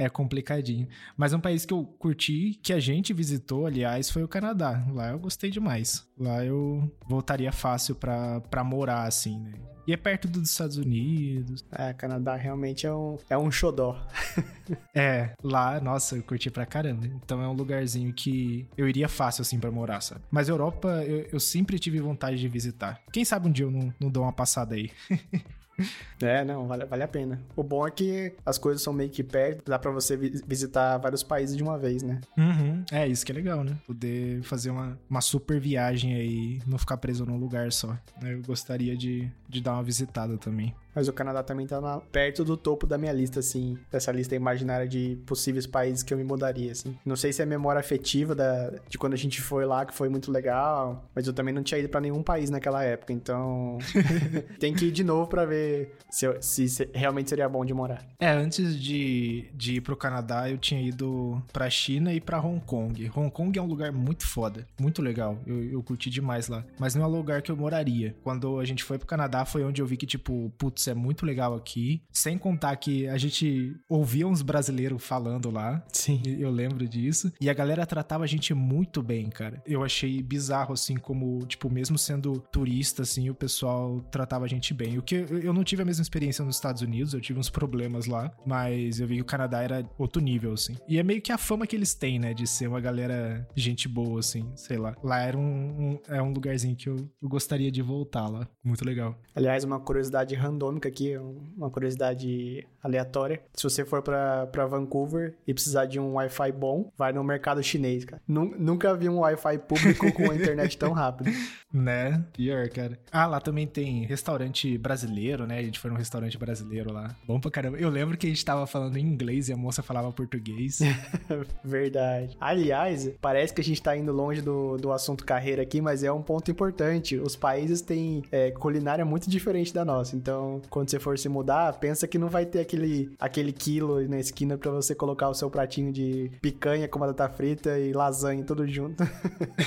é complicadinho. Mas um país que eu curti, que a gente visitou, aliás, foi o Canadá. Lá eu gostei demais. Lá eu voltaria fácil pra, pra morar, assim, né? E é perto dos Estados Unidos. É, Canadá realmente é um, é um xodó. é, lá, nossa, eu curti pra caramba. Então é um lugarzinho que eu iria fácil, assim, pra morar, sabe? Mas Europa, eu, eu sempre tive vontade de visitar. Quem sabe um dia eu não, não dou uma passada aí. É, não, vale, vale a pena. O bom é que as coisas são meio que perto, dá pra você visitar vários países de uma vez, né? Uhum. É, isso que é legal, né? Poder fazer uma, uma super viagem aí, não ficar preso num lugar só. Eu gostaria de, de dar uma visitada também. Mas o Canadá também tá na, perto do topo da minha lista, assim, dessa lista imaginária de possíveis países que eu me mudaria, assim. Não sei se é memória afetiva da, de quando a gente foi lá, que foi muito legal, mas eu também não tinha ido para nenhum país naquela época, então tem que ir de novo para ver se, eu, se, se, realmente seria bom de morar. É, antes de, de ir pro Canadá, eu tinha ido pra China e pra Hong Kong. Hong Kong é um lugar muito foda, muito legal, eu, eu curti demais lá, mas não é um lugar que eu moraria. Quando a gente foi pro Canadá, foi onde eu vi que, tipo, putz, putz, é muito legal aqui. Sem contar que a gente ouvia uns brasileiros falando lá. Sim. Eu lembro disso. E a galera tratava a gente muito bem, cara. Eu achei bizarro, assim, como, tipo, mesmo sendo turista, assim, o pessoal tratava a gente bem. O que eu não tive a mesma experiência nos Estados Unidos, eu tive uns problemas lá, mas eu vi que o Canadá era outro nível, assim. E é meio que a fama que eles têm, né, de ser uma galera gente boa, assim, sei lá. Lá era um, um é um lugarzinho que eu, eu gostaria de voltar lá. Muito legal. Aliás, uma curiosidade random atômica aqui, uma curiosidade aleatória. Se você for pra, pra Vancouver e precisar de um Wi-Fi bom, vai no mercado chinês, cara. Nunca vi um Wi-Fi público com a internet tão rápido. Né? Pior, cara. Ah, lá também tem restaurante brasileiro, né? A gente foi num restaurante brasileiro lá. Bom pra caramba. Eu lembro que a gente tava falando em inglês e a moça falava português. Verdade. Aliás, parece que a gente tá indo longe do, do assunto carreira aqui, mas é um ponto importante. Os países têm é, culinária muito diferente da nossa. Então, quando você for se mudar, pensa que não vai ter aquele, aquele quilo na esquina para você colocar o seu pratinho de picanha com batata frita e lasanha tudo junto.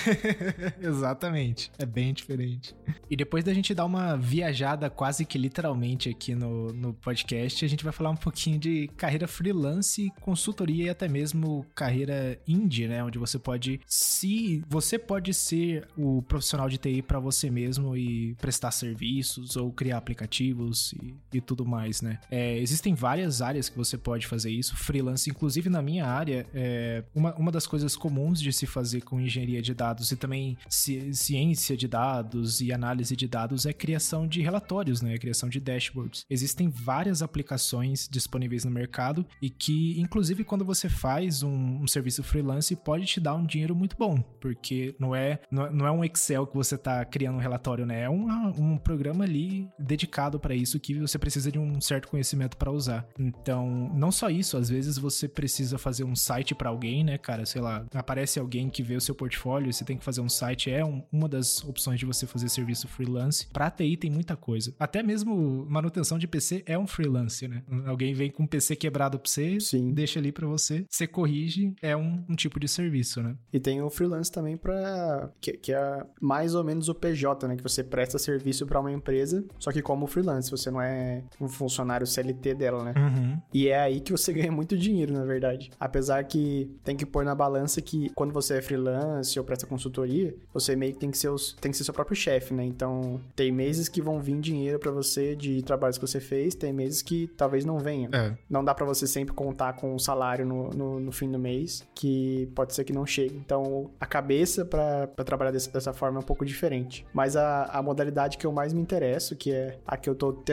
Exatamente. É bem diferente. E depois da gente dar uma viajada quase que literalmente aqui no, no podcast, a gente vai falar um pouquinho de carreira freelance, consultoria e até mesmo carreira indie, né? Onde você pode se você pode ser o profissional de TI para você mesmo e prestar serviços ou criar aplicativos e, e tudo mais, né? É, existem várias áreas que você pode fazer isso, freelance, inclusive na minha área, é, uma, uma das coisas comuns de se fazer com engenharia de dados e também ci, ciência de dados e análise de dados é criação de relatórios, né? Criação de dashboards. Existem várias aplicações disponíveis no mercado e que, inclusive, quando você faz um, um serviço freelance, pode te dar um dinheiro muito bom, porque não é, não é um Excel que você está criando um relatório, né? É um, um programa ali dedicado para isso que você precisa de um certo conhecimento para usar. Então, não só isso, às vezes você precisa fazer um site para alguém, né, cara? Sei lá, aparece alguém que vê o seu portfólio e você tem que fazer um site, é um, uma das opções de você fazer serviço freelance. Pra TI tem muita coisa. Até mesmo manutenção de PC é um freelance, né? Alguém vem com um PC quebrado pra você, Sim. deixa ali para você, você corrige, é um, um, tipo de serviço, né? E tem o freelance também para que, que, é mais ou menos o PJ, né? Que você presta serviço para uma empresa, só que como freelance, você não é um funcionário CLT dela, né? Uhum. E é aí que você ganha muito dinheiro, na verdade. Apesar que tem que pôr na balança que quando você é freelance ou presta consultoria, você meio que tem que ser, os, tem que ser seu próprio chefe, né? Então, tem meses que vão vir dinheiro para você de trabalhos que você fez, tem meses que talvez não venham. É. Não dá para você sempre contar com o salário no, no, no, fim do mês, que pode ser que não chegue. Então, a cabeça para trabalhar desse, dessa forma é um pouco diferente. Mas a, a modalidade que eu mais me interesso, que é a que eu tô tentando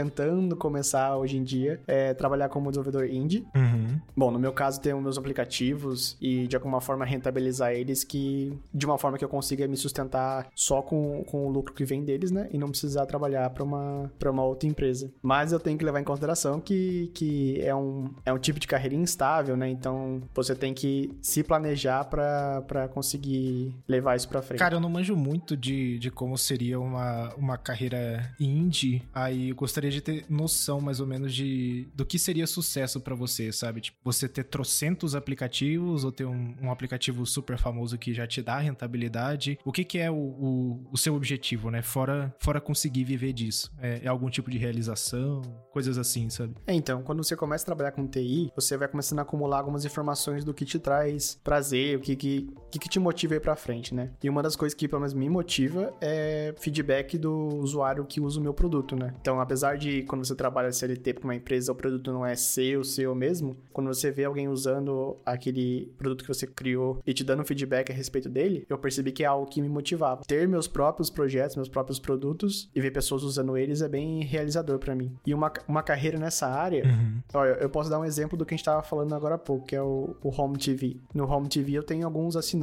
começar hoje em dia, é trabalhar como desenvolvedor indie. Uhum. Bom, no meu caso, tenho meus aplicativos e de alguma forma rentabilizar eles que de uma forma que eu consiga me sustentar só com, com o lucro que vem deles, né? E não precisar trabalhar para uma, pra uma outra empresa. Mas eu tenho que levar em consideração que, que é, um, é um tipo de carreira instável, né? Então você tem que se planejar para conseguir levar isso para frente. Cara, eu não manjo muito de, de como seria uma, uma carreira indie. Aí eu gostaria de ter noção mais ou menos de do que seria sucesso para você, sabe? Tipo, você ter trocentos aplicativos ou ter um, um, aplicativo super famoso que já te dá rentabilidade. O que, que é o, o, o seu objetivo, né? Fora, fora conseguir viver disso. É, é, algum tipo de realização, coisas assim, sabe? É, então, quando você começa a trabalhar com TI, você vai começando a acumular algumas informações do que te traz prazer, o que, que, que, que te motiva aí pra frente, né? E uma das coisas que, pelo menos, me motiva é feedback do usuário que usa o meu produto, né? Então, apesar de quando você trabalha CLT para uma empresa, o produto não é seu, seu mesmo, quando você vê alguém usando aquele produto que você criou e te dando feedback a respeito dele, eu percebi que é algo que me motivava. Ter meus próprios projetos, meus próprios produtos e ver pessoas usando eles é bem realizador para mim. E uma, uma carreira nessa área, uhum. olha, eu posso dar um exemplo do que a gente tava falando agora há pouco, que é o, o Home TV. No Home TV eu tenho alguns assinantes,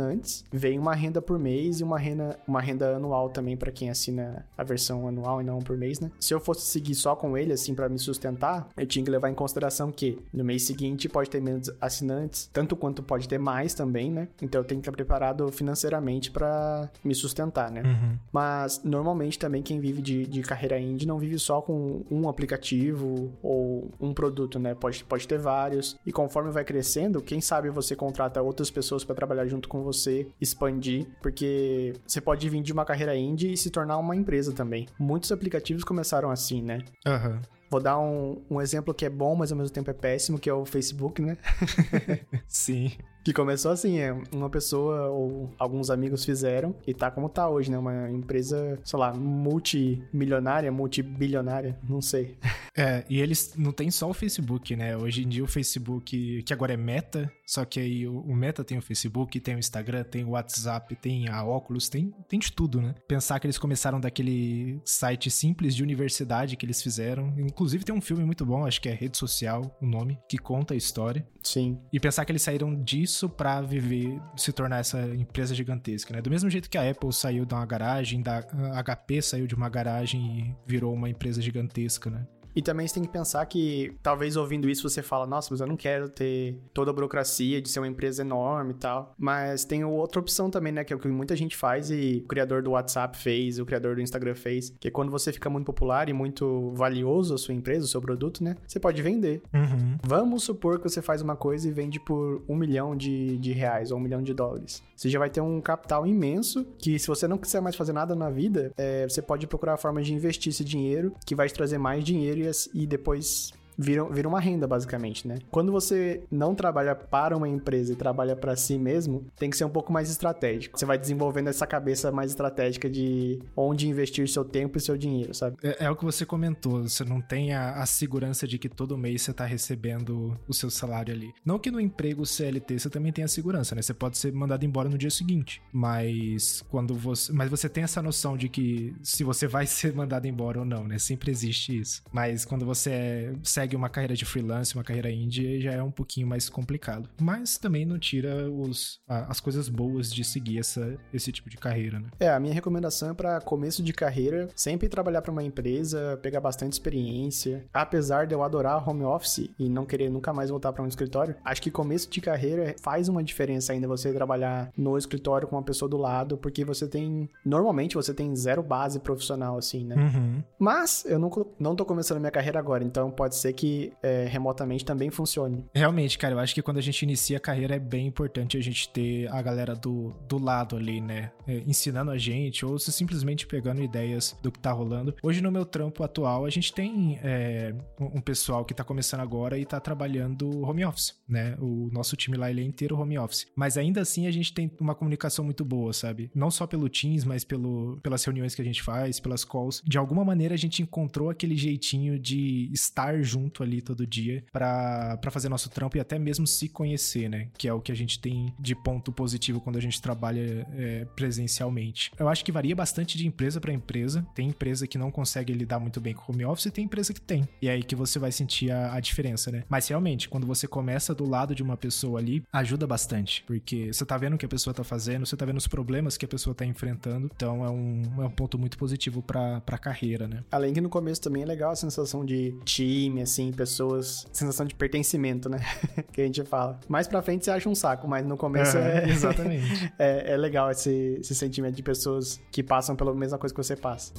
vem uma renda por mês e uma renda, uma renda anual também para quem assina a versão anual e não por mês, né? Se eu fosse seguir só com ele, assim, para me sustentar, eu tinha que levar em consideração que no mês seguinte pode ter menos assinantes, tanto quanto pode ter mais também, né? Então eu tenho que estar preparado financeiramente para me sustentar, né? Uhum. Mas normalmente também quem vive de, de carreira indie não vive só com um aplicativo ou um produto, né? Pode, pode ter vários. E conforme vai crescendo, quem sabe você contrata outras pessoas para trabalhar junto com você, expandir, porque você pode vir de uma carreira indie e se tornar uma empresa também. Muitos aplicativos começaram assim, né? Aham. Uhum. Vou dar um, um exemplo que é bom, mas ao mesmo tempo é péssimo, que é o Facebook, né? Sim. Que começou assim, é uma pessoa ou alguns amigos fizeram e tá como tá hoje, né? Uma empresa, sei lá, multimilionária, multibilionária, não sei. É, e eles não tem só o Facebook, né? Hoje em dia o Facebook, que agora é Meta, só que aí o, Meta tem o Facebook, tem o Instagram, tem o WhatsApp, tem a Oculus, tem, tem de tudo, né? Pensar que eles começaram daquele site simples de universidade que eles fizeram. Inclusive tem um filme muito bom, acho que é Rede Social, o nome, que conta a história. Sim. E pensar que eles saíram disso para viver, se tornar essa empresa gigantesca, né? Do mesmo jeito que a Apple saiu de uma garagem, da HP saiu de uma garagem e virou uma empresa gigantesca, né? E também você tem que pensar que, talvez ouvindo isso, você fala, nossa, mas eu não quero ter toda a burocracia de ser uma empresa enorme e tal. Mas tem outra opção também, né? Que é o que muita gente faz e o criador do WhatsApp fez, o criador do Instagram fez, que é quando você fica muito popular e muito valioso a sua empresa, o seu produto, né? Você pode vender. Uhum. Vamos supor que você faz uma coisa e vende por um milhão de, de reais ou um milhão de dólares. Você já vai ter um capital imenso que, se você não quiser mais fazer nada na vida, é, você pode procurar formas de investir esse dinheiro que vai te trazer mais dinheiro e e depois viram, viram uma renda, basicamente, né? Quando você não trabalha para uma empresa e trabalha para si mesmo, tem que ser um pouco mais estratégico. Você vai desenvolvendo essa cabeça mais estratégica de onde investir seu tempo e seu dinheiro, sabe? É, é o que você comentou, você não tem a, a, segurança de que todo mês você tá recebendo o seu salário ali. Não que no emprego CLT você também tenha a segurança, né? Você pode ser mandado embora no dia seguinte, mas quando você, mas você tem essa noção de que se você vai ser mandado embora ou não, né? Sempre existe isso. Mas quando você segue segue uma carreira de freelance, uma carreira indie, já é um pouquinho mais complicado. Mas também não tira os, as coisas boas de seguir essa, esse tipo de carreira, né? É, a minha recomendação é para começo de carreira, sempre trabalhar para uma empresa, pegar bastante experiência. Apesar de eu adorar home office e não querer nunca mais voltar para um escritório, acho que começo de carreira faz uma diferença ainda você trabalhar no escritório com uma pessoa do lado, porque você tem. Normalmente você tem zero base profissional, assim, né? Uhum. Mas eu não, não tô começando minha carreira agora, então pode ser que é, remotamente também funcione. Realmente, cara, eu acho que quando a gente inicia a carreira é bem importante a gente ter a galera do, do lado ali, né? É, ensinando a gente, ou se simplesmente pegando ideias do que tá rolando. Hoje no meu trampo atual, a gente tem é, um pessoal que tá começando agora e tá trabalhando home office, né? O nosso time lá, ele é inteiro home office. Mas ainda assim a gente tem uma comunicação muito boa, sabe? Não só pelo Teams, mas pelo, pelas reuniões que a gente faz, pelas calls. De alguma maneira a gente encontrou aquele jeitinho de estar junto junto ali todo dia para fazer nosso trampo e até mesmo se conhecer, né? Que é o que a gente tem de ponto positivo quando a gente trabalha é, presencialmente. Eu acho que varia bastante de empresa para empresa. Tem empresa que não consegue lidar muito bem com home office e tem empresa que tem. E é aí que você vai sentir a, a diferença, né? Mas realmente, quando você começa do lado de uma pessoa ali, ajuda bastante. Porque você tá vendo o que a pessoa tá fazendo, você tá vendo os problemas que a pessoa tá enfrentando. Então é um, é um ponto muito positivo pra, pra carreira, né? Além que no começo também é legal a sensação de time, assim assim, pessoas, sensação de pertencimento, né? que a gente fala. Mais pra frente você acha um saco, mas no começo é. Exatamente. é, é legal esse, esse sentimento de pessoas que passam pela mesma coisa que você passa.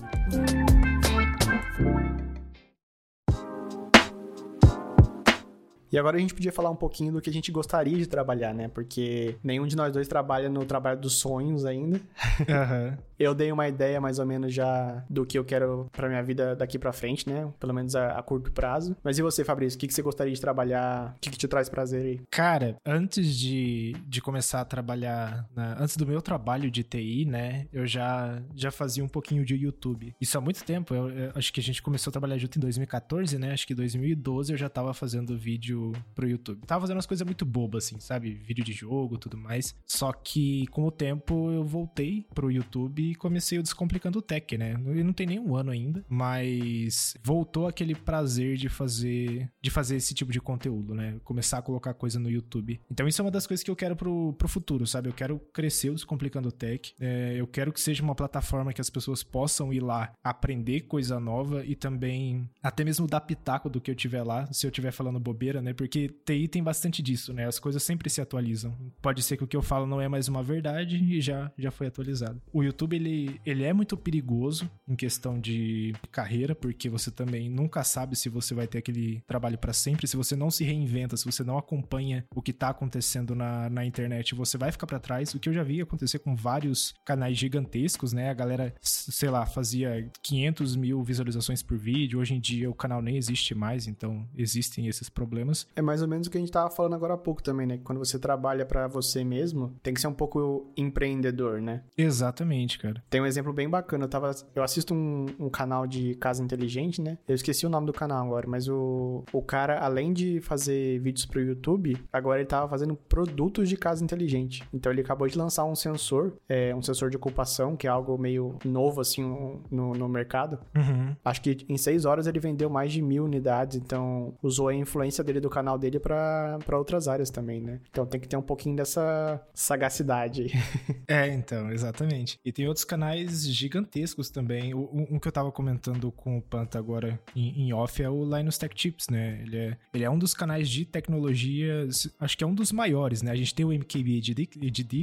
E agora a gente podia falar um pouquinho do que a gente gostaria de trabalhar, né? Porque nenhum de nós dois trabalha no trabalho dos sonhos ainda. Uhum. eu dei uma ideia mais ou menos já do que eu quero para minha vida daqui para frente, né? Pelo menos a, a, curto prazo. Mas e você, Fabrício? O que, que você gostaria de trabalhar? O que, que te traz prazer aí? Cara, antes de, de começar a trabalhar, na, antes do meu trabalho de TI, né? Eu já, já fazia um pouquinho de YouTube. Isso há muito tempo. Eu, eu acho que a gente começou a trabalhar junto em 2014, né? Acho que em 2012 eu já tava fazendo vídeo vídeo pro YouTube. Tava fazendo umas coisas muito bobas, assim, sabe? Vídeo de jogo tudo mais. Só que com o tempo eu voltei pro YouTube e comecei o Descomplicando Tech, né? E não tem nem um ano ainda, mas voltou aquele prazer de fazer de fazer esse tipo de conteúdo, né? Começar a colocar coisa no YouTube. Então isso é uma das coisas que eu quero pro, pro futuro, sabe? Eu quero crescer o Descomplicando Tech. É, eu quero que seja uma plataforma que as pessoas possam ir lá aprender coisa nova e também até mesmo dar pitaco do que eu tiver lá. Se eu estiver falando bobeira, né? Né? Porque TI tem bastante disso, né? As coisas sempre se atualizam. Pode ser que o que eu falo não é mais uma verdade e já, já foi atualizado. O YouTube, ele, ele é muito perigoso em questão de carreira, porque você também nunca sabe se você vai ter aquele trabalho para sempre, se você não se reinventa, se você não acompanha o que tá acontecendo na, na internet, você vai ficar para trás. O que eu já vi acontecer com vários canais gigantescos, né? A galera, sei lá, fazia 500 mil visualizações por vídeo. Hoje em dia o canal nem existe mais, então existem esses problemas plataformas. É mais ou menos o que a gente tava falando agora há pouco também, né? Quando você trabalha para você mesmo, tem que ser um pouco empreendedor, né? Exatamente, cara. Tem um exemplo bem bacana. Eu, tava, eu assisto um, um canal de casa inteligente, né? Eu esqueci o nome do canal agora, mas o, o cara, além de fazer vídeos pro YouTube, agora ele tava fazendo produtos de casa inteligente. Então ele acabou de lançar um sensor, é, um sensor de ocupação, que é algo meio novo, assim, no, no mercado. Uhum. Acho que em seis horas ele vendeu mais de mil unidades, então usou a influência dele do canal dele para outras áreas também, né? Então tem que ter um pouquinho dessa sagacidade é, então, exatamente. E tem outros canais gigantescos também. Um, um que eu tava comentando com o Panta agora em, em, off é o Linus Tech Tips, né? Ele é, ele é um dos canais de tecnologia, acho que é um dos maiores, né? A gente tem o MKB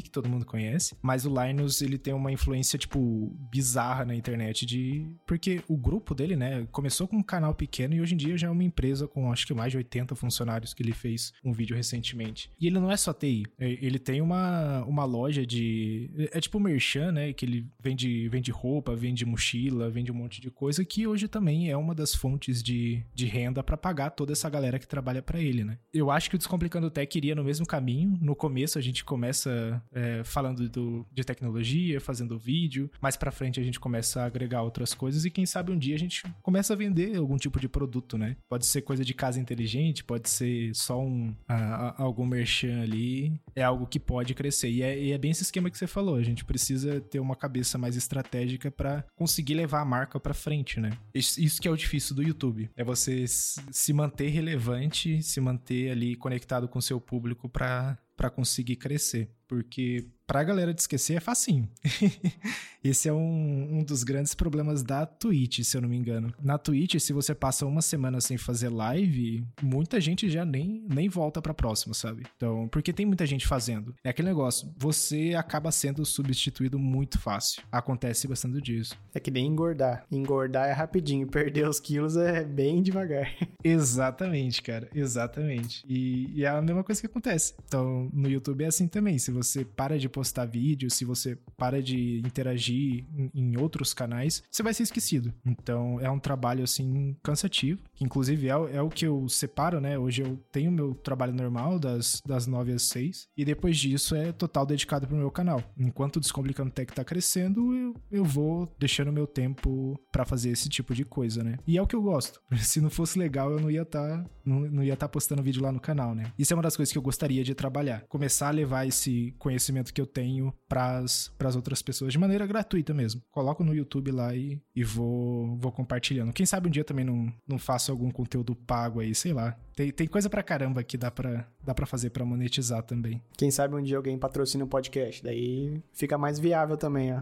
que todo mundo conhece, mas o Linus, ele tem uma influência, tipo, bizarra na internet de... Porque o grupo dele, né, começou com um canal pequeno e hoje em dia já é uma empresa com, acho que mais de 80 funcionários que ele fez um vídeo recentemente. E ele não é só TI, é, ele tem uma, uma loja de... É tipo merchan, né, que ele vende, vende roupa, vende mochila, vende um monte de coisa, que hoje também é uma das fontes de, de renda para pagar toda essa galera que trabalha para ele, né. Eu acho que o Descomplicando Tech iria no mesmo caminho. No começo a gente começa é, falando do, de tecnologia, fazendo vídeo, mais para frente a gente começa a agregar outras coisas e quem sabe um dia a gente começa a vender algum tipo de produto, né? Pode ser coisa de casa inteligente, pode ser só um a, a, algum merchan ali, é algo que pode crescer. E é, e é, bem esse esquema que você falou, a gente precisa ter uma cabeça mais estratégica para conseguir levar a marca para frente, né? Isso, isso que é o difícil do YouTube, é você se manter relevante, se manter ali conectado com seu público para conseguir crescer. Porque pra galera de esquecer é facinho. Esse é um, um dos grandes problemas da Twitch, se eu não me engano. Na Twitch, se você passa uma semana sem fazer live, muita gente já nem, nem volta pra próxima, sabe? Então, porque tem muita gente fazendo. É aquele negócio, você acaba sendo substituído muito fácil. Acontece bastante disso. É que nem engordar. Engordar é rapidinho, perder os quilos é bem devagar. Exatamente, cara. Exatamente. E, e é a mesma coisa que acontece. Então, no YouTube é assim também. Se você para de postar vídeo, se você para de interagir em, outros canais, você vai ser esquecido. Então é um trabalho assim cansativo, que inclusive é, é o que eu separo, né? Hoje eu tenho meu trabalho normal das, das 9 às 6 e depois disso é total dedicado pro meu canal. Enquanto o Descomplicando Tech tá crescendo, eu, eu vou deixando meu tempo para fazer esse tipo de coisa, né? E é o que eu gosto. Se não fosse legal, eu não ia estar tá, não, não ia estar tá postando vídeo lá no canal, né? Isso é uma das coisas que eu gostaria de trabalhar. Começar a levar esse conhecimento que eu tenho para as outras pessoas de maneira gratuita mesmo. Coloco no YouTube lá e, e vou, vou compartilhando. Quem sabe um dia também não, não faço algum conteúdo pago aí, sei lá. Tem, tem coisa pra caramba que dá pra, dá pra fazer pra monetizar também. Quem sabe um dia alguém patrocina um podcast, daí fica mais viável também, ó.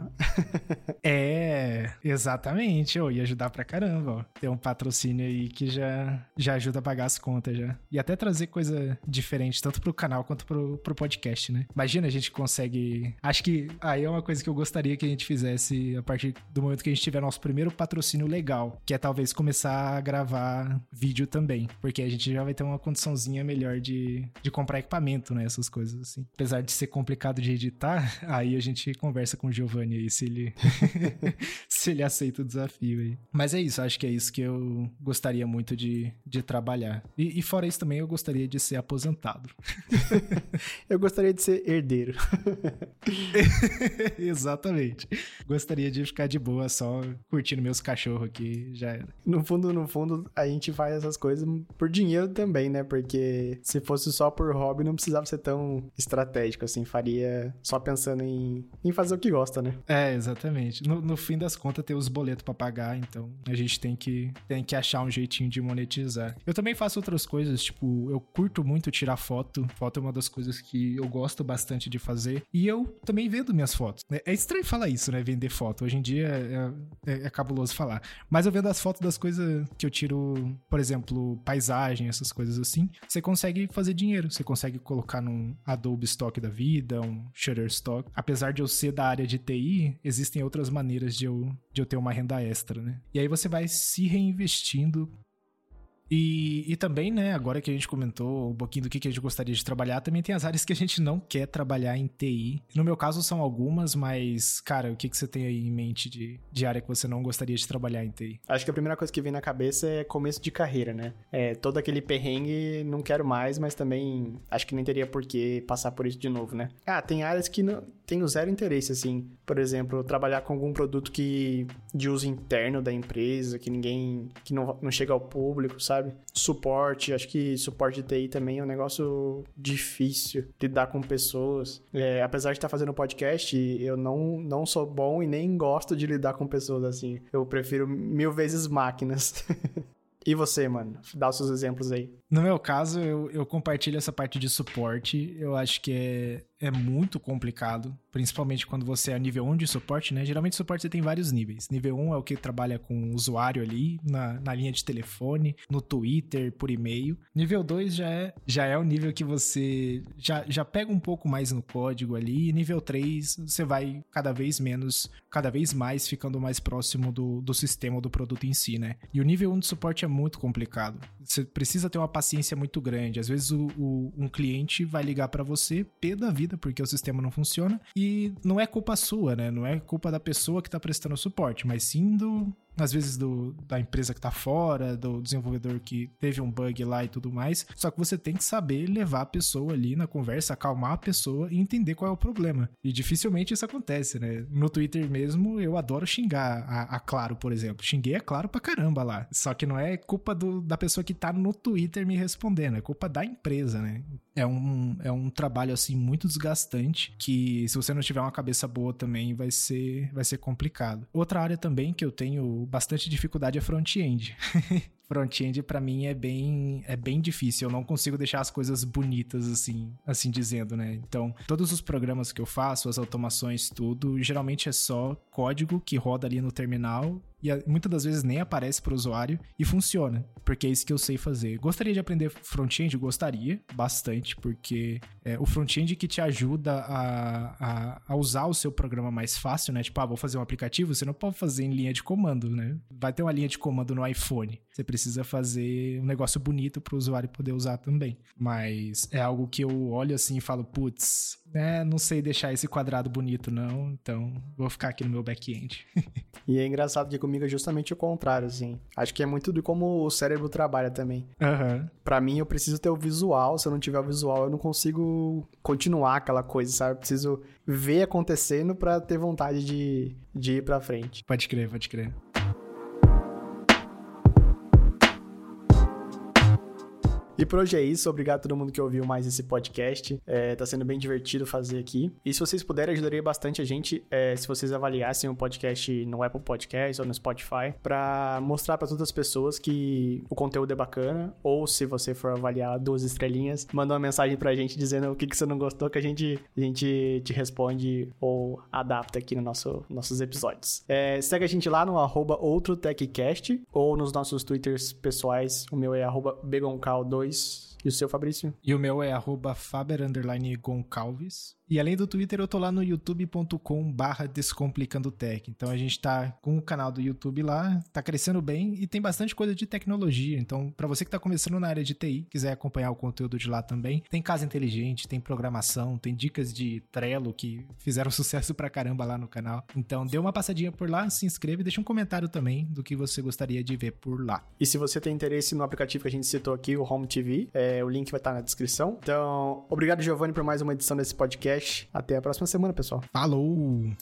é, exatamente. Oh, ia ajudar pra caramba, ó. Ter um patrocínio aí que já, já ajuda a pagar as contas já. E até trazer coisa diferente, tanto pro canal quanto pro, pro podcast, né? Imagina a gente consegue. Acho que aí é uma coisa que eu gostaria que a gente fizesse a partir do momento que a gente tiver nosso primeiro patrocínio legal, que é talvez começar a gravar vídeo também. Porque a gente já vai ter uma condiçãozinha melhor de, de comprar equipamento, né? Essas coisas assim. Apesar de ser complicado de editar, aí a gente conversa com o Giovanni aí se ele, se ele aceita o desafio aí. Mas é isso, acho que é isso que eu gostaria muito de, de trabalhar. E, e fora isso também, eu gostaria de ser aposentado. eu gostaria de ser herdeiro. Exatamente. Gostaria de ficar de boa só curtindo meus cachorros aqui, já era. No fundo, no fundo, a gente faz essas coisas por dinheiro também, né? Porque se fosse só por hobby, não precisava ser tão estratégico, assim. Faria só pensando em, em fazer o que gosta, né? É, exatamente. No, no fim das contas, ter os boletos para pagar, então a gente tem que, tem que achar um jeitinho de monetizar. Eu também faço outras coisas, tipo, eu curto muito tirar foto. Foto é uma das coisas que eu gosto bastante de fazer. E eu também vendo minhas fotos. É, é estranho falar isso, né? Vender foto. Hoje em dia é, é, é cabuloso falar. Mas eu vendo as fotos das coisas que eu tiro, por exemplo, paisagem, essas coisas assim, você consegue fazer dinheiro. Você consegue colocar num Adobe Stock da vida, um Shutterstock. Apesar de eu ser da área de TI, existem outras maneiras de eu, de eu ter uma renda extra, né? E aí você vai se reinvestindo E, e também, né, agora que a gente comentou um pouquinho do que, que a gente gostaria de trabalhar, também tem as áreas que a gente não quer trabalhar em TI. No meu caso são algumas, mas, cara, o que, que você tem aí em mente de, de área que você não gostaria de trabalhar em TI? Acho que a primeira coisa que vem na cabeça é começo de carreira, né? É, todo aquele perrengue, não quero mais, mas também acho que nem teria por que passar por isso de novo, né? Ah, tem áreas que não, tenho zero interesse, assim. Por exemplo, trabalhar com algum produto que de uso interno da empresa, que ninguém. que não, não chega ao público, sabe? Suporte, acho que suporte de TI também é um negócio difícil lidar com pessoas. É, apesar de estar fazendo podcast, eu não, não sou bom e nem gosto de lidar com pessoas assim. Eu prefiro mil vezes máquinas. E você, mano? Dá os seus exemplos aí. No meu caso, eu, eu compartilho essa parte de suporte. Eu acho que é, é muito complicado, principalmente quando você é nível 1 de suporte, né? Geralmente suporte você tem vários níveis. Nível 1 é o que trabalha com o usuário ali, na, na linha de telefone, no Twitter, por e-mail. Nível 2 já é, já é o nível que você já, já pega um pouco mais no código ali. E nível 3 você vai cada vez menos, cada vez mais ficando mais próximo do, do sistema, do produto em si, né? E o nível 1 de suporte é muito complicado. Você precisa ter uma paciência muito grande. Às vezes o, o um cliente vai ligar para você, pé da vida, porque o sistema não funciona. E não é culpa sua, né? Não é culpa da pessoa que tá prestando suporte, mas sim do, às vezes do, da empresa que tá fora, do desenvolvedor que teve um bug lá e tudo mais. Só que você tem que saber levar a pessoa ali na conversa, acalmar a pessoa e entender qual é o problema. E dificilmente isso acontece, né? No Twitter mesmo, eu adoro xingar a, a Claro, por exemplo. Xinguei a Claro pra caramba lá. Só que não é culpa do, da pessoa que tá no Twitter me respondendo, é culpa da empresa, né? É um, é um trabalho, assim, muito desgastante que se você não tiver uma cabeça boa também vai ser, vai ser complicado. Outra área também que eu tenho bastante dificuldade é front-end. front-end para mim é bem é bem difícil. Eu não consigo deixar as coisas bonitas assim, assim dizendo, né? Então, todos os programas que eu faço, as automações, tudo, geralmente é só código que roda ali no terminal e muitas das vezes nem aparece para o usuário e funciona, porque é isso que eu sei fazer. Gostaria de aprender front-end? Gostaria, bastante, porque é o front-end que te ajuda a, a, a, usar o seu programa mais fácil, né? Tipo, ah, vou fazer um aplicativo, você não pode fazer em linha de comando, né? Vai ter uma linha de comando no iPhone. Você precisa fazer um negócio bonito para o usuário poder usar também. Mas é algo que eu olho assim e falo, putz, né, não sei deixar esse quadrado bonito não, então vou ficar aqui no meu back-end. e é engraçado que comigo é justamente o contrário, assim. Acho que é muito de como o cérebro trabalha também. Uhum. Para mim, eu preciso ter o visual. Se eu não tiver o visual, eu não consigo continuar aquela coisa, sabe? Eu preciso ver acontecendo para ter vontade de, de ir pra frente. Pode crer, pode crer. E por hoje é isso. Obrigado a todo mundo que ouviu mais esse podcast. É, tá sendo bem divertido fazer aqui. E se vocês puderem, ajudaria bastante a gente é, se vocês avaliassem o podcast no Apple Podcast ou no Spotify para mostrar para todas as pessoas que o conteúdo é bacana. Ou se você for avaliar duas estrelinhas, manda uma mensagem pra gente dizendo o que, que você não gostou que a gente, a gente te responde ou adapta aqui no nosso, nossos episódios. É, segue a gente lá no outrotechcast ou nos nossos twitters pessoais. O meu é begoncal2 grace e o seu, Fabrício? E o meu é arroba faber, Goncalves. E além do Twitter, eu tô lá no youtube.com barra Descomplicando Tech. Então a gente tá com o canal do YouTube lá, tá crescendo bem e tem bastante coisa de tecnologia. Então, para você que tá começando na área de TI, quiser acompanhar o conteúdo de lá também, tem casa inteligente, tem programação, tem dicas de Trello que fizeram sucesso pra caramba lá no canal. Então, dê uma passadinha por lá, se inscreva e deixa um comentário também do que você gostaria de ver por lá. E se você tem interesse no aplicativo que a gente citou aqui, o Home TV, é, o link vai estar na descrição. Então, obrigado, Giovanni, por mais uma edição desse podcast podcast. Até a próxima semana, pessoal. Falou!